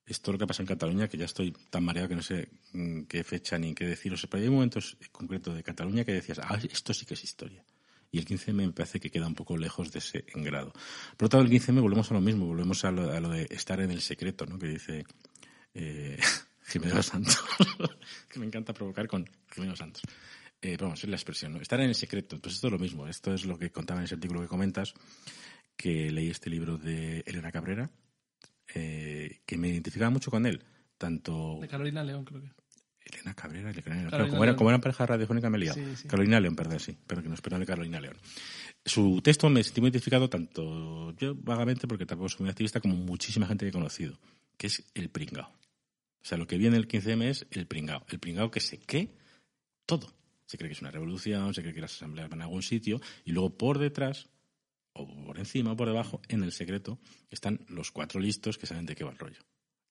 es lo que pasa en Cataluña, que ya estoy tan mareado que no sé mm, qué fecha ni qué deciros. Pero hay momentos concretos de Cataluña que decías, ah, esto sí que es historia. Y el 15M me parece que queda un poco lejos de ese engrado. Por otro lado, el 15M volvemos a lo mismo, volvemos a lo, de estar en el secreto, ¿no? Que dice eh, Jimeno Santos, que me encanta provocar con Jimeno Santos. Eh, vamos, es la expresión, ¿no? Estar en el secreto. Pues esto es lo mismo. Esto es lo que contaba en ese artículo que comentas, que leí este libro de Elena Cabrera, eh, que me identificaba mucho con él. Tanto... De Carolina León, creo que. Elena Cabrera, Elena León. como, era, como eran pareja radiofónica me he liado. Carolina León, perdón, sí. Pero que no espero de Carolina León. Su texto me sentí muy identificado tanto yo vagamente, porque tampoco soy muy activista, como muchísima gente que he conocido, que es el pringao. O sea, lo que viene el 15M es el pringao. El pringao que se cree todo. Se cree que es una revolución, se cree que las asambleas van a algún sitio y luego por detrás, o por encima o por debajo, en el secreto, están los cuatro listos que saben de qué va el rollo.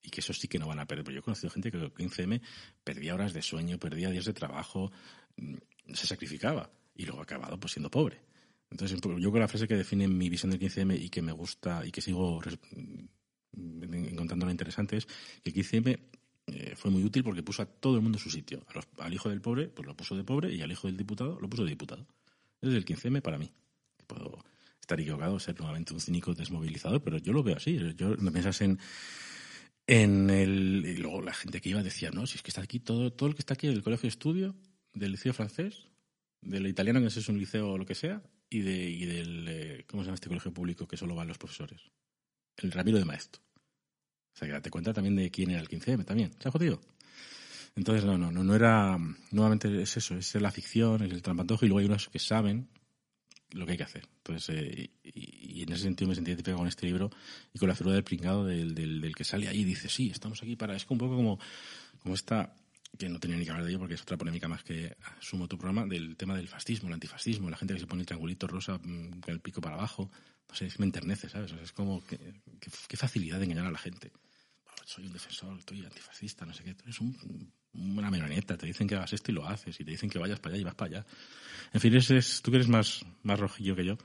Y que eso sí que no van a perder. Pero yo he conocido gente que el 15M perdía horas de sueño, perdía días de trabajo, mm, se sacrificaba y luego ha acabado pues siendo pobre. Entonces, yo creo que la frase que define mi visión del 15M y que me gusta y que sigo mm, encontrándola interesante es que el 15M eh, fue muy útil porque puso a todo el mundo en su sitio. al hijo del pobre, pues lo puso de pobre, y al hijo del diputado lo puso de diputado. Es el 15M para mí. Puedo estar equivocado, ser nuevamente un cínico desmovilizador, pero yo lo veo así. Yo, me piensas en, en el. la gente que iba decía, no, si es que está aquí todo, todo el que está aquí del colegio de estudio, del liceo francés, del italiano, que es un liceo o lo que sea, y, de, y del, eh, ¿cómo se llama este colegio público que solo van los profesores? El Ramiro de Maestro. O sea, que date cuenta también de quién era el 15M también. ¿Se ha jodido? Entonces, no, no, no, no era. Nuevamente es eso, es la ficción, es el trampantojo, y luego hay unos que saben lo que hay que hacer. Entonces, eh, y, en ese sentido me sentí identificado con este libro y con la figura del pringado del, del, que sale ahí y dice, sí, estamos aquí para... Es un poco como, como esta, que no tenía ni que hablar de ello porque es otra polémica más que asumo tu programa, del tema del fascismo, el antifascismo, la gente que se pone el triangulito rosa mm, con el pico para abajo. No sé, me enternece, ¿sabes? es como, qué facilidad de engañar a la gente. soy un defensor, estoy antifascista, no sé qué. Tú eres un una meroneta, te dicen que hagas esto y lo haces, y te dicen que vayas para allá y vas para allá. En fin, es, tú que eres más, más rojillo que yo,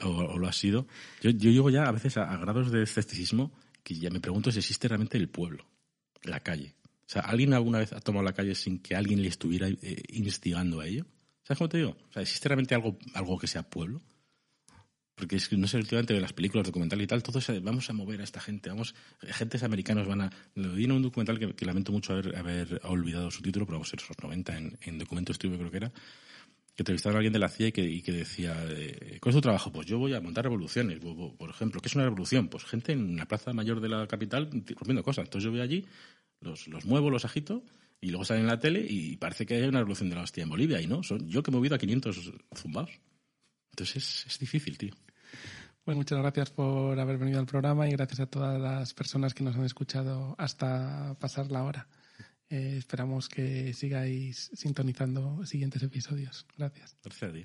o, lo has sido, yo, yo llego ya a veces a, grados de escepticismo que ya me pregunto si existe realmente el pueblo, la calle. Sea, ¿alguien alguna vez ha tomado la calle sin que alguien le estuviera eh, instigando a ello? ¿Sabes cómo te digo? O sea, ¿existe realmente algo, algo que sea pueblo? porque es que no sé, últimamente de las películas documentales y tal, todos vamos a mover a esta gente, vamos, agentes americanos van a, lo vi en un documental que, lamento mucho haber, haber, olvidado su título, pero vamos a ser esos 90 en, en documento estudio creo que era, que entrevistaron a alguien de la CIA y que, que decía, eh, ¿cuál es tu trabajo? Pues yo voy a montar revoluciones, por ejemplo, ¿qué es una revolución? Pues gente en una plaza mayor de la capital rompiendo cosas, entonces yo voy allí, los, los muevo, los agito, y luego salen en la tele y parece que hay una revolución de la hostia en Bolivia, y no, son yo que he movido a 500 zumbados. Entonces es, difícil, tío. Bueno, muchas gracias por haber venido al programa y gracias a todas las personas que nos han escuchado hasta pasar la hora. Eh, esperamos que sigáis sintonizando siguientes episodios. Gracias. Gracias a ti.